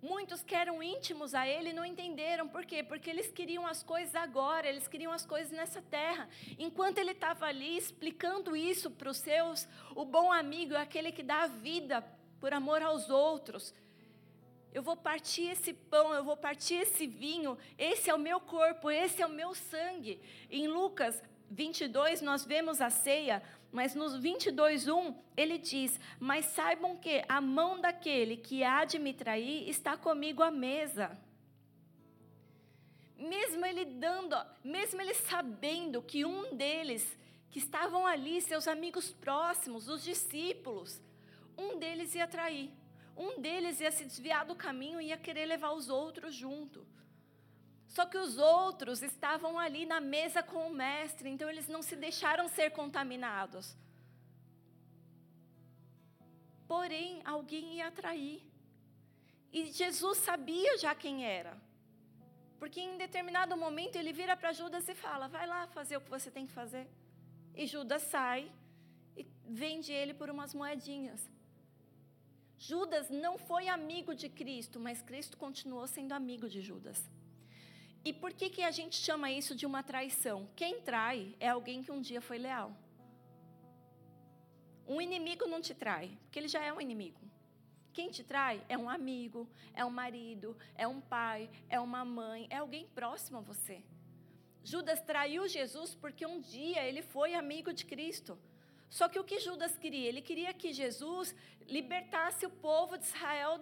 Muitos que eram íntimos a ele não entenderam. Por quê? Porque eles queriam as coisas agora, eles queriam as coisas nessa terra. Enquanto ele estava ali explicando isso para os seus, o bom amigo é aquele que dá a vida por amor aos outros. Eu vou partir esse pão, eu vou partir esse vinho, esse é o meu corpo, esse é o meu sangue. Em Lucas 22, nós vemos a ceia, mas nos 22, 1, ele diz: Mas saibam que a mão daquele que há de me trair está comigo à mesa. Mesmo ele dando, mesmo ele sabendo que um deles, que estavam ali, seus amigos próximos, os discípulos, um deles ia trair. Um deles ia se desviar do caminho e ia querer levar os outros junto. Só que os outros estavam ali na mesa com o mestre, então eles não se deixaram ser contaminados. Porém, alguém ia atrair. E Jesus sabia já quem era. Porque em determinado momento ele vira para Judas e fala: Vai lá fazer o que você tem que fazer. E Judas sai e vende ele por umas moedinhas. Judas não foi amigo de Cristo, mas Cristo continuou sendo amigo de Judas. E por que, que a gente chama isso de uma traição? Quem trai é alguém que um dia foi leal. Um inimigo não te trai, porque ele já é um inimigo. Quem te trai é um amigo, é um marido, é um pai, é uma mãe, é alguém próximo a você. Judas traiu Jesus porque um dia ele foi amigo de Cristo. Só que o que Judas queria? Ele queria que Jesus libertasse o povo de Israel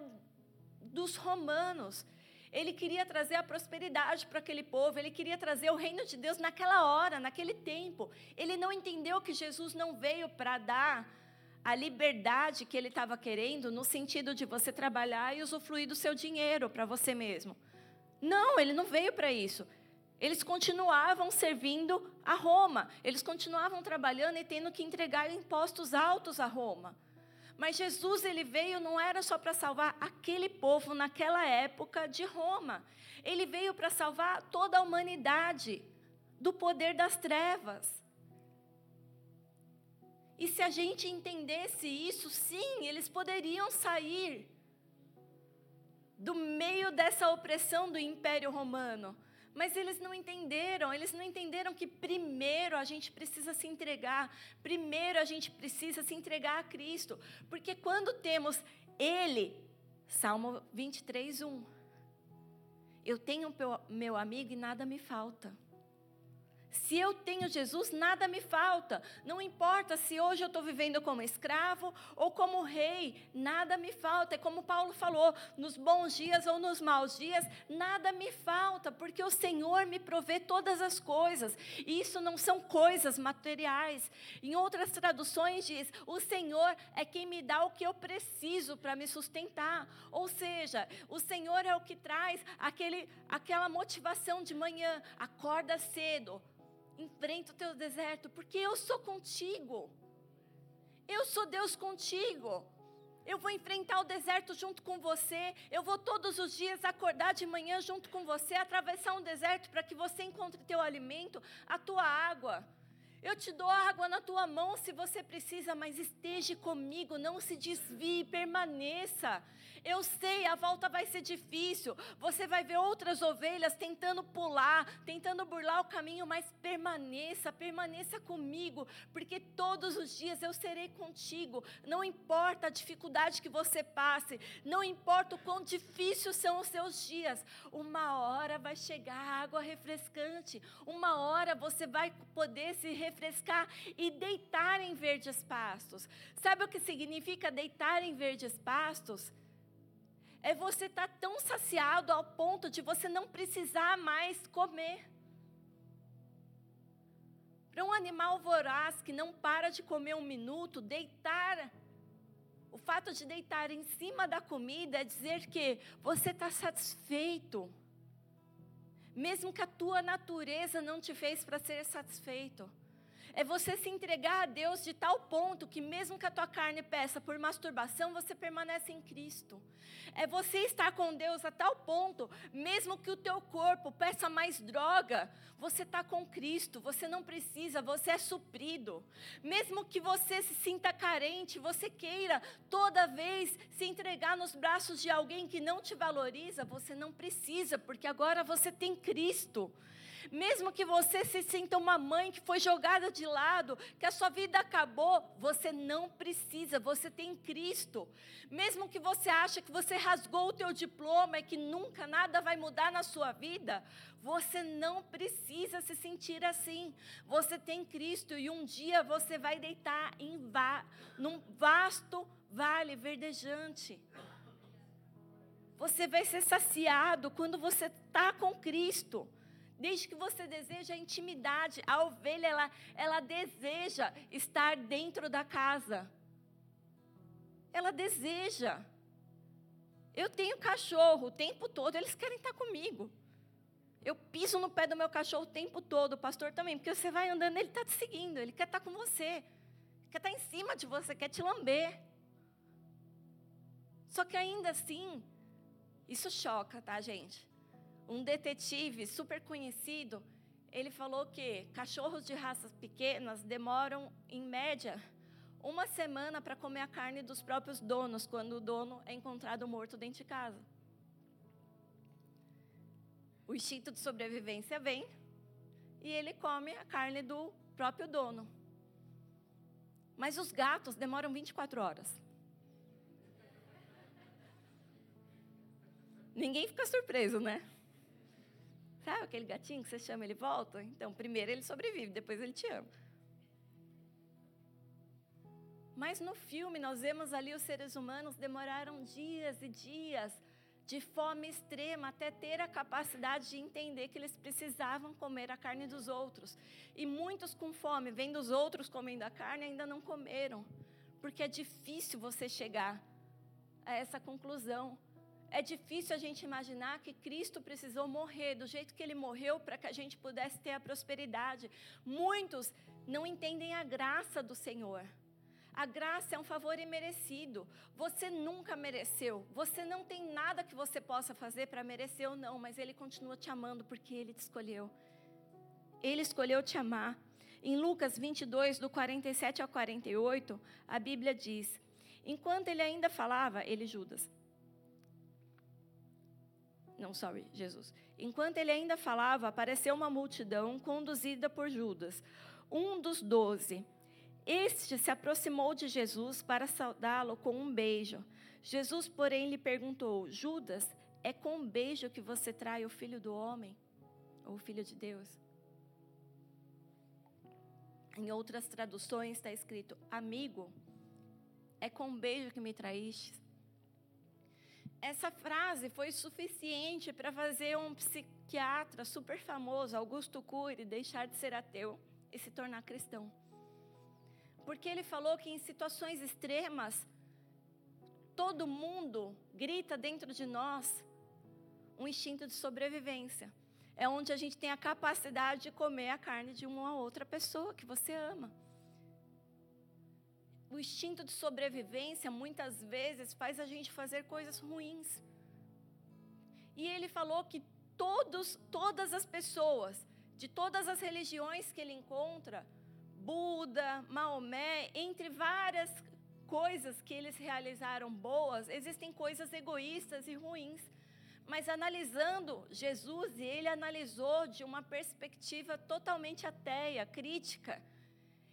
dos romanos. Ele queria trazer a prosperidade para aquele povo, ele queria trazer o reino de Deus naquela hora, naquele tempo. Ele não entendeu que Jesus não veio para dar a liberdade que ele estava querendo, no sentido de você trabalhar e usufruir do seu dinheiro para você mesmo. Não, ele não veio para isso. Eles continuavam servindo a Roma, eles continuavam trabalhando e tendo que entregar impostos altos a Roma. Mas Jesus ele veio não era só para salvar aquele povo naquela época de Roma. Ele veio para salvar toda a humanidade do poder das trevas. E se a gente entendesse isso, sim, eles poderiam sair do meio dessa opressão do Império Romano. Mas eles não entenderam, eles não entenderam que primeiro a gente precisa se entregar, primeiro a gente precisa se entregar a Cristo, porque quando temos Ele, Salmo 23, 1, eu tenho meu amigo e nada me falta. Se eu tenho Jesus, nada me falta. Não importa se hoje eu estou vivendo como escravo ou como rei, nada me falta. É como Paulo falou: nos bons dias ou nos maus dias, nada me falta, porque o Senhor me provê todas as coisas. E isso não são coisas materiais. Em outras traduções diz: o Senhor é quem me dá o que eu preciso para me sustentar. Ou seja, o Senhor é o que traz aquele, aquela motivação de manhã. Acorda cedo enfrenta o teu deserto, porque eu sou contigo. Eu sou Deus contigo. Eu vou enfrentar o deserto junto com você. Eu vou todos os dias acordar de manhã junto com você, atravessar um deserto para que você encontre teu alimento, a tua água. Eu te dou água na tua mão se você precisa, mas esteja comigo, não se desvie, permaneça. Eu sei, a volta vai ser difícil. Você vai ver outras ovelhas tentando pular, tentando burlar o caminho, mas permaneça, permaneça comigo, porque todos os dias eu serei contigo. Não importa a dificuldade que você passe, não importa o quão difíceis são os seus dias, uma hora vai chegar água refrescante, uma hora você vai poder se refrescar refrescar e deitar em verdes pastos. Sabe o que significa deitar em verdes pastos? É você estar tá tão saciado ao ponto de você não precisar mais comer. Para um animal voraz que não para de comer um minuto, deitar o fato de deitar em cima da comida é dizer que você está satisfeito. Mesmo que a tua natureza não te fez para ser satisfeito. É você se entregar a Deus de tal ponto que, mesmo que a tua carne peça por masturbação, você permanece em Cristo. É você estar com Deus a tal ponto, mesmo que o teu corpo peça mais droga, você está com Cristo, você não precisa, você é suprido. Mesmo que você se sinta carente, você queira toda vez se entregar nos braços de alguém que não te valoriza, você não precisa, porque agora você tem Cristo. Mesmo que você se sinta uma mãe que foi jogada de lado, que a sua vida acabou, você não precisa, você tem Cristo. Mesmo que você ache que você rasgou o teu diploma e que nunca nada vai mudar na sua vida, você não precisa se sentir assim. Você tem Cristo e um dia você vai deitar em va num vasto vale verdejante. Você vai ser saciado quando você está com Cristo. Desde que você deseja a intimidade, a ovelha ela, ela deseja estar dentro da casa. Ela deseja. Eu tenho cachorro o tempo todo, eles querem estar comigo. Eu piso no pé do meu cachorro o tempo todo, o pastor também, porque você vai andando, ele está te seguindo, ele quer estar com você, quer estar em cima de você, quer te lamber. Só que ainda assim, isso choca, tá, gente? Um detetive super conhecido, ele falou que cachorros de raças pequenas demoram, em média, uma semana para comer a carne dos próprios donos, quando o dono é encontrado morto dentro de casa. O instinto de sobrevivência vem e ele come a carne do próprio dono. Mas os gatos demoram 24 horas. Ninguém fica surpreso, né? Sabe aquele gatinho que você chama, ele volta? Então, primeiro ele sobrevive, depois ele te ama. Mas no filme, nós vemos ali os seres humanos demoraram dias e dias de fome extrema até ter a capacidade de entender que eles precisavam comer a carne dos outros. E muitos com fome, vendo os outros comendo a carne, ainda não comeram, porque é difícil você chegar a essa conclusão. É difícil a gente imaginar que Cristo precisou morrer do jeito que ele morreu para que a gente pudesse ter a prosperidade. Muitos não entendem a graça do Senhor. A graça é um favor imerecido. Você nunca mereceu. Você não tem nada que você possa fazer para merecer ou não, mas Ele continua te amando porque Ele te escolheu. Ele escolheu te amar. Em Lucas 22, do 47 ao 48, a Bíblia diz: Enquanto ele ainda falava, ele, Judas, não, sorry, Jesus. Enquanto ele ainda falava, apareceu uma multidão conduzida por Judas, um dos doze. Este se aproximou de Jesus para saudá-lo com um beijo. Jesus, porém, lhe perguntou: Judas, é com um beijo que você trai o filho do homem? Ou o filho de Deus? Em outras traduções está escrito: Amigo, é com um beijo que me traíste? Essa frase foi suficiente para fazer um psiquiatra super famoso, Augusto Cury, deixar de ser ateu e se tornar cristão. Porque ele falou que em situações extremas, todo mundo grita dentro de nós um instinto de sobrevivência. É onde a gente tem a capacidade de comer a carne de uma outra pessoa que você ama o instinto de sobrevivência muitas vezes faz a gente fazer coisas ruins. E ele falou que todos, todas as pessoas, de todas as religiões que ele encontra, Buda, Maomé, entre várias coisas que eles realizaram boas, existem coisas egoístas e ruins. Mas analisando Jesus, ele analisou de uma perspectiva totalmente ateia, crítica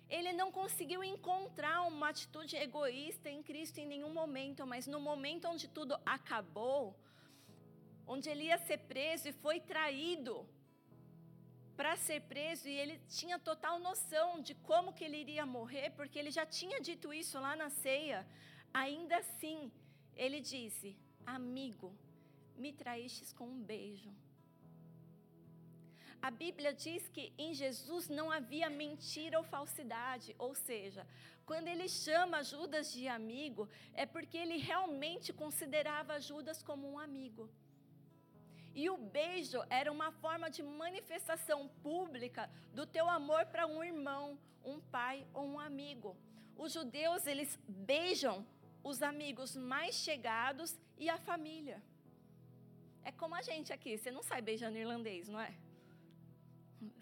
ele não conseguiu encontrar uma atitude egoísta em Cristo em nenhum momento, mas no momento onde tudo acabou, onde ele ia ser preso e foi traído, para ser preso e ele tinha total noção de como que ele iria morrer, porque ele já tinha dito isso lá na ceia. Ainda assim, ele disse: Amigo, me traístes com um beijo. A Bíblia diz que em Jesus não havia mentira ou falsidade, ou seja, quando ele chama Judas de amigo, é porque ele realmente considerava Judas como um amigo. E o beijo era uma forma de manifestação pública do teu amor para um irmão, um pai ou um amigo. Os judeus, eles beijam os amigos mais chegados e a família. É como a gente aqui, você não sai beijando irlandês, não é?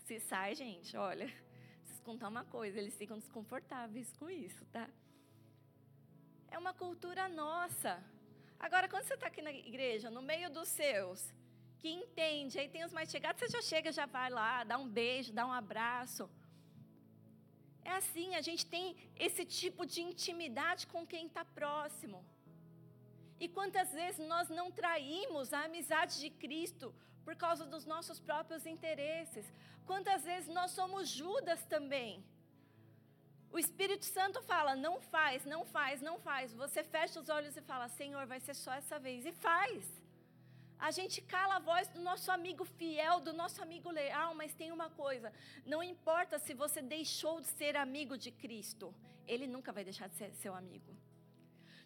Se sai, gente, olha, preciso contar uma coisa, eles ficam desconfortáveis com isso, tá? É uma cultura nossa. Agora, quando você está aqui na igreja, no meio dos seus, que entende, aí tem os mais chegados, você já chega, já vai lá, dá um beijo, dá um abraço. É assim, a gente tem esse tipo de intimidade com quem está próximo. E quantas vezes nós não traímos a amizade de Cristo por causa dos nossos próprios interesses? Quantas vezes nós somos Judas também? O Espírito Santo fala: não faz, não faz, não faz. Você fecha os olhos e fala: Senhor, vai ser só essa vez. E faz. A gente cala a voz do nosso amigo fiel, do nosso amigo leal, mas tem uma coisa: não importa se você deixou de ser amigo de Cristo, ele nunca vai deixar de ser seu amigo.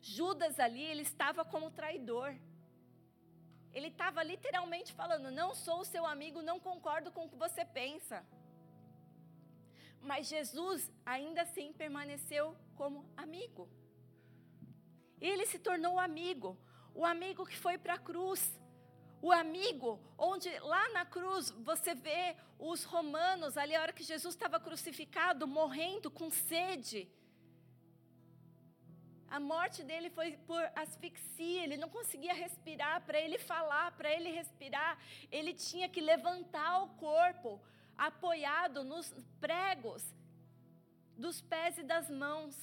Judas ali, ele estava como traidor. Ele estava literalmente falando: Não sou seu amigo, não concordo com o que você pensa. Mas Jesus ainda assim permaneceu como amigo. Ele se tornou amigo, o amigo que foi para a cruz, o amigo onde lá na cruz você vê os romanos, ali a hora que Jesus estava crucificado, morrendo com sede, a morte dele foi por asfixia, ele não conseguia respirar. Para ele falar, para ele respirar, ele tinha que levantar o corpo, apoiado nos pregos dos pés e das mãos.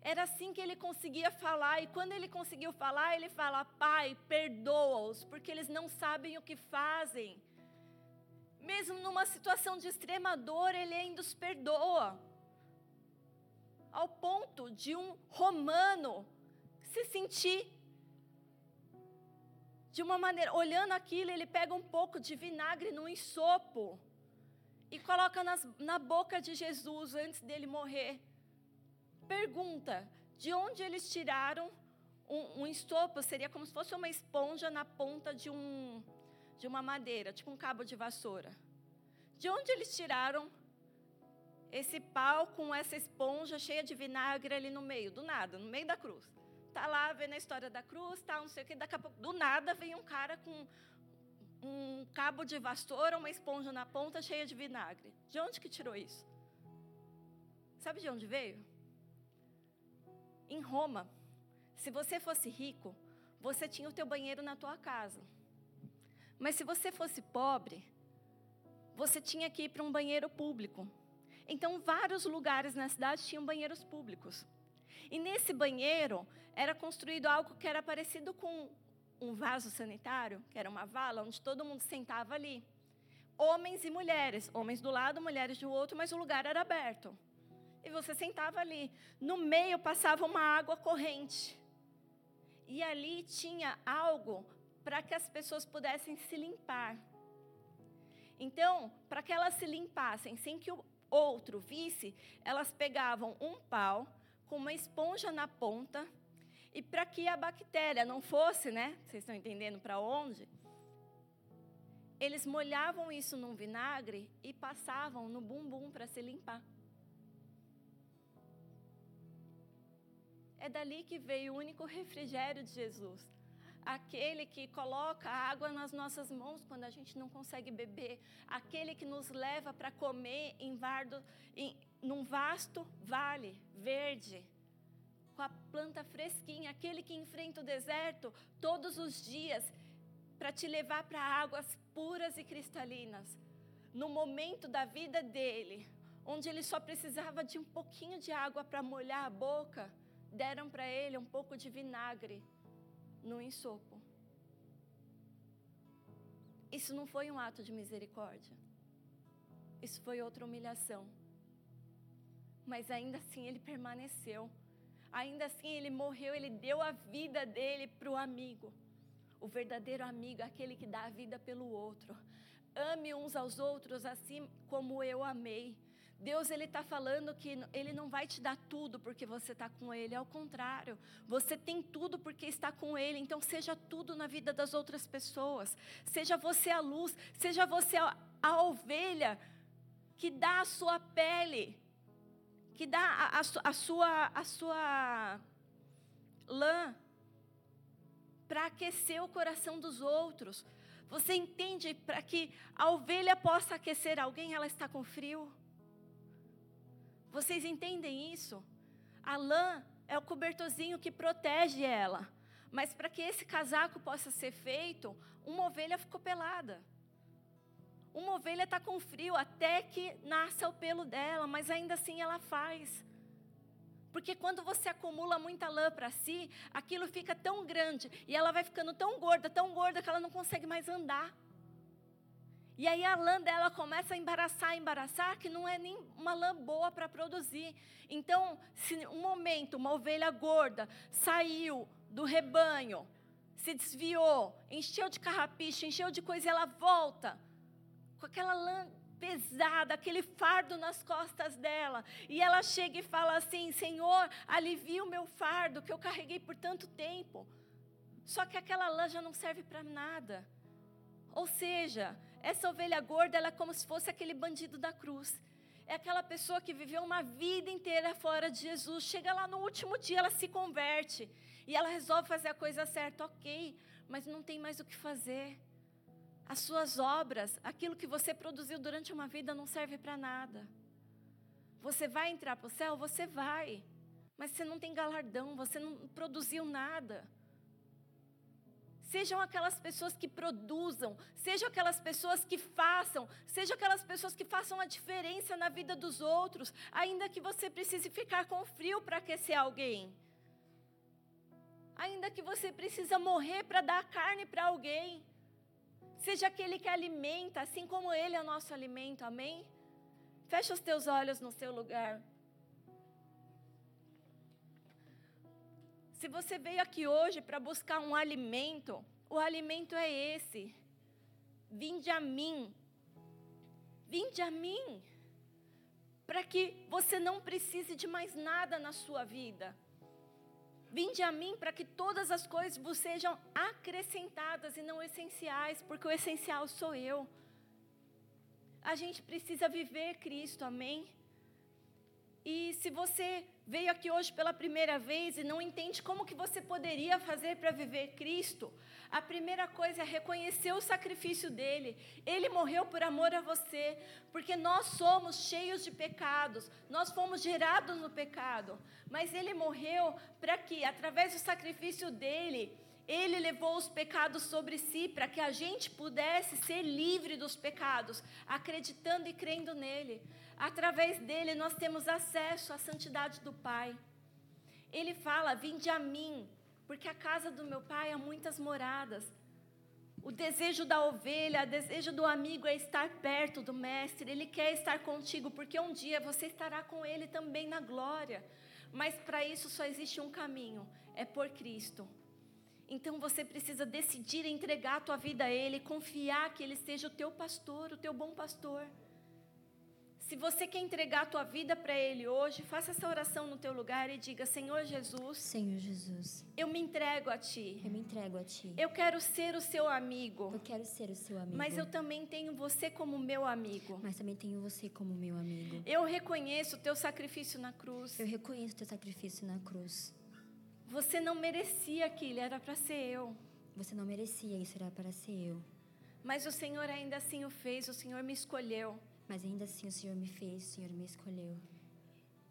Era assim que ele conseguia falar, e quando ele conseguiu falar, ele fala: Pai, perdoa-os, porque eles não sabem o que fazem. Mesmo numa situação de extrema dor, ele ainda os perdoa ao ponto de um romano se sentir de uma maneira, olhando aquilo, ele pega um pouco de vinagre no ensopo e coloca nas, na boca de Jesus antes dele morrer. Pergunta: de onde eles tiraram um, um? Seria como se fosse uma esponja na ponta de, um, de uma madeira, tipo um cabo de vassoura. De onde eles tiraram esse pau com essa esponja cheia de vinagre ali no meio, do nada, no meio da cruz. Tá lá vendo a história da cruz, tá, não sei o que, daqui a pouco, do nada, vem um cara com um cabo de vassoura, uma esponja na ponta cheia de vinagre. De onde que tirou isso? Sabe de onde veio? Em Roma. Se você fosse rico, você tinha o teu banheiro na tua casa. Mas se você fosse pobre, você tinha que ir para um banheiro público. Então, vários lugares na cidade tinham banheiros públicos. E nesse banheiro era construído algo que era parecido com um vaso sanitário, que era uma vala onde todo mundo sentava ali. Homens e mulheres, homens do lado, mulheres do outro, mas o lugar era aberto. E você sentava ali. No meio passava uma água corrente. E ali tinha algo para que as pessoas pudessem se limpar. Então, para que elas se limpassem sem que o outro visse, elas pegavam um pau com uma esponja na ponta e para que a bactéria não fosse, né? Vocês estão entendendo para onde? Eles molhavam isso num vinagre e passavam no bumbum para se limpar. É dali que veio o único refrigério de Jesus aquele que coloca água nas nossas mãos quando a gente não consegue beber, aquele que nos leva para comer em vardo, em, num vasto vale verde, com a planta fresquinha, aquele que enfrenta o deserto todos os dias para te levar para águas puras e cristalinas. No momento da vida dele, onde ele só precisava de um pouquinho de água para molhar a boca, deram para ele um pouco de vinagre no ensopo. Isso não foi um ato de misericórdia. Isso foi outra humilhação. Mas ainda assim ele permaneceu. Ainda assim ele morreu, ele deu a vida dele para o amigo. O verdadeiro amigo é aquele que dá a vida pelo outro. Ame uns aos outros assim como eu amei. Deus ele está falando que ele não vai te dar tudo porque você está com ele, ao contrário, você tem tudo porque está com ele. Então seja tudo na vida das outras pessoas. Seja você a luz, seja você a, a ovelha que dá a sua pele, que dá a, a, a sua a sua lã para aquecer o coração dos outros. Você entende para que a ovelha possa aquecer alguém, ela está com frio? Vocês entendem isso? A lã é o cobertorzinho que protege ela. Mas para que esse casaco possa ser feito, uma ovelha ficou pelada. Uma ovelha está com frio até que nasça o pelo dela, mas ainda assim ela faz. Porque quando você acumula muita lã para si, aquilo fica tão grande e ela vai ficando tão gorda, tão gorda que ela não consegue mais andar. E aí a lã dela começa a embaraçar, embaraçar, que não é nem uma lã boa para produzir. Então, se um momento uma ovelha gorda saiu do rebanho, se desviou, encheu de carrapicho, encheu de coisa, e ela volta com aquela lã pesada, aquele fardo nas costas dela. E ela chega e fala assim: Senhor, alivia o meu fardo que eu carreguei por tanto tempo. Só que aquela lã já não serve para nada. Ou seja, essa ovelha gorda ela é como se fosse aquele bandido da cruz. É aquela pessoa que viveu uma vida inteira fora de Jesus. Chega lá no último dia, ela se converte. E ela resolve fazer a coisa certa, ok, mas não tem mais o que fazer. As suas obras, aquilo que você produziu durante uma vida, não serve para nada. Você vai entrar para o céu? Você vai. Mas você não tem galardão, você não produziu nada. Sejam aquelas pessoas que produzam, sejam aquelas pessoas que façam, sejam aquelas pessoas que façam a diferença na vida dos outros, ainda que você precise ficar com frio para aquecer alguém. Ainda que você precisa morrer para dar carne para alguém. Seja aquele que alimenta, assim como ele é o nosso alimento, amém? Fecha os teus olhos no seu lugar. Se você veio aqui hoje para buscar um alimento, o alimento é esse. Vinde a mim. Vinde a mim. Para que você não precise de mais nada na sua vida. Vinde a mim para que todas as coisas vos sejam acrescentadas e não essenciais, porque o essencial sou eu. A gente precisa viver Cristo, amém? E se você veio aqui hoje pela primeira vez e não entende como que você poderia fazer para viver Cristo, a primeira coisa é reconhecer o sacrifício dele. Ele morreu por amor a você, porque nós somos cheios de pecados, nós fomos gerados no pecado, mas ele morreu para que através do sacrifício dele, ele levou os pecados sobre si para que a gente pudesse ser livre dos pecados, acreditando e crendo nele. Através dele nós temos acesso à santidade do Pai. Ele fala: Vinde a mim, porque a casa do meu Pai há muitas moradas. O desejo da ovelha, o desejo do amigo é estar perto do Mestre. Ele quer estar contigo, porque um dia você estará com Ele também na glória. Mas para isso só existe um caminho: é por Cristo. Então você precisa decidir entregar a tua vida a Ele, confiar que Ele seja o teu pastor, o teu bom pastor. Se você quer entregar a tua vida para Ele hoje, faça essa oração no teu lugar e diga: Senhor Jesus, Senhor Jesus, eu me entrego a Ti. eu me entrego a Ti. Eu quero ser o seu amigo, Eu quero ser o seu amigo. mas eu também tenho você como meu amigo. Mas também tenho você como meu amigo. Eu reconheço o teu sacrifício na cruz. Eu reconheço o teu sacrifício na cruz. Você não merecia aquilo, era para ser eu. Você não merecia, isso era para ser eu. Mas o Senhor ainda assim o fez, o Senhor me escolheu. Mas ainda assim o Senhor me fez, o Senhor me escolheu.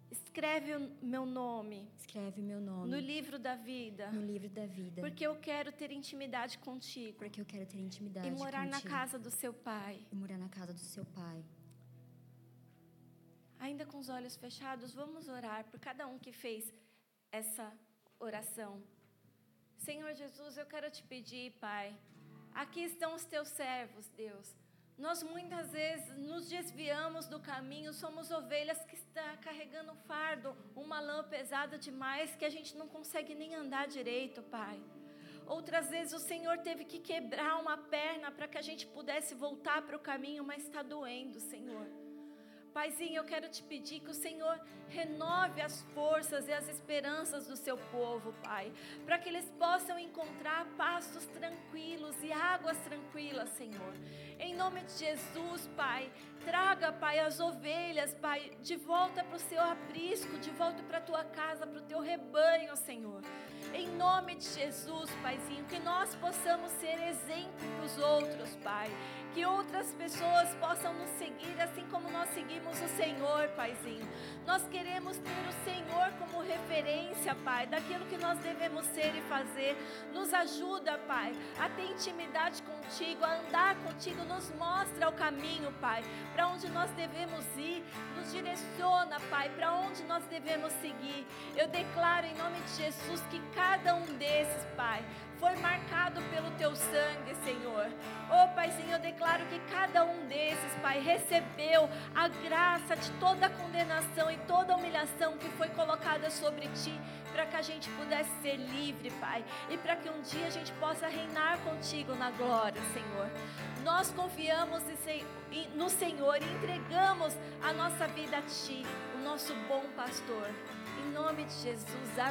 Escreve o meu nome Escreve meu nome no livro da vida, no livro da vida. porque eu quero ter intimidade contigo Porque eu quero ter intimidade e morar na contigo. casa do seu Pai. E morar na casa do seu pai. Ainda com os olhos fechados, vamos orar por cada um que fez essa oração. Senhor Jesus, eu quero te pedir, Pai, Aqui estão os teus servos, Deus. Nós muitas vezes nos desviamos do caminho, somos ovelhas que estão carregando um fardo, uma lã pesada demais que a gente não consegue nem andar direito, Pai. Outras vezes o Senhor teve que quebrar uma perna para que a gente pudesse voltar para o caminho, mas está doendo, Senhor. Paizinho, eu quero te pedir que o Senhor renove as forças e as esperanças do seu povo, Pai, para que eles possam encontrar pastos tranquilos e águas tranquilas, Senhor. Em nome de Jesus, Pai, traga, Pai, as ovelhas, Pai, de volta para o seu aprisco, de volta para a tua casa, para o teu rebanho, Senhor. Em nome de Jesus, Paizinho, que nós possamos ser exemplo para os outros, Pai que outras pessoas possam nos seguir assim como nós seguimos o Senhor, Paizinho. Nós queremos ter o Senhor como referência, Pai, daquilo que nós devemos ser e fazer. Nos ajuda, Pai, a ter intimidade contigo, a andar contigo, nos mostra o caminho, Pai, para onde nós devemos ir, nos direciona, Pai, para onde nós devemos seguir. Eu declaro em nome de Jesus que cada um desses, Pai, foi marcado pelo teu sangue, Senhor. Oh, Paizinho, eu declaro que cada um desses, Pai, recebeu a graça de toda a condenação e toda a humilhação que foi colocada sobre ti, para que a gente pudesse ser livre, Pai, e para que um dia a gente possa reinar contigo na glória, Senhor. Nós confiamos no Senhor e entregamos a nossa vida a Ti, o nosso bom pastor. Em nome de Jesus, amém.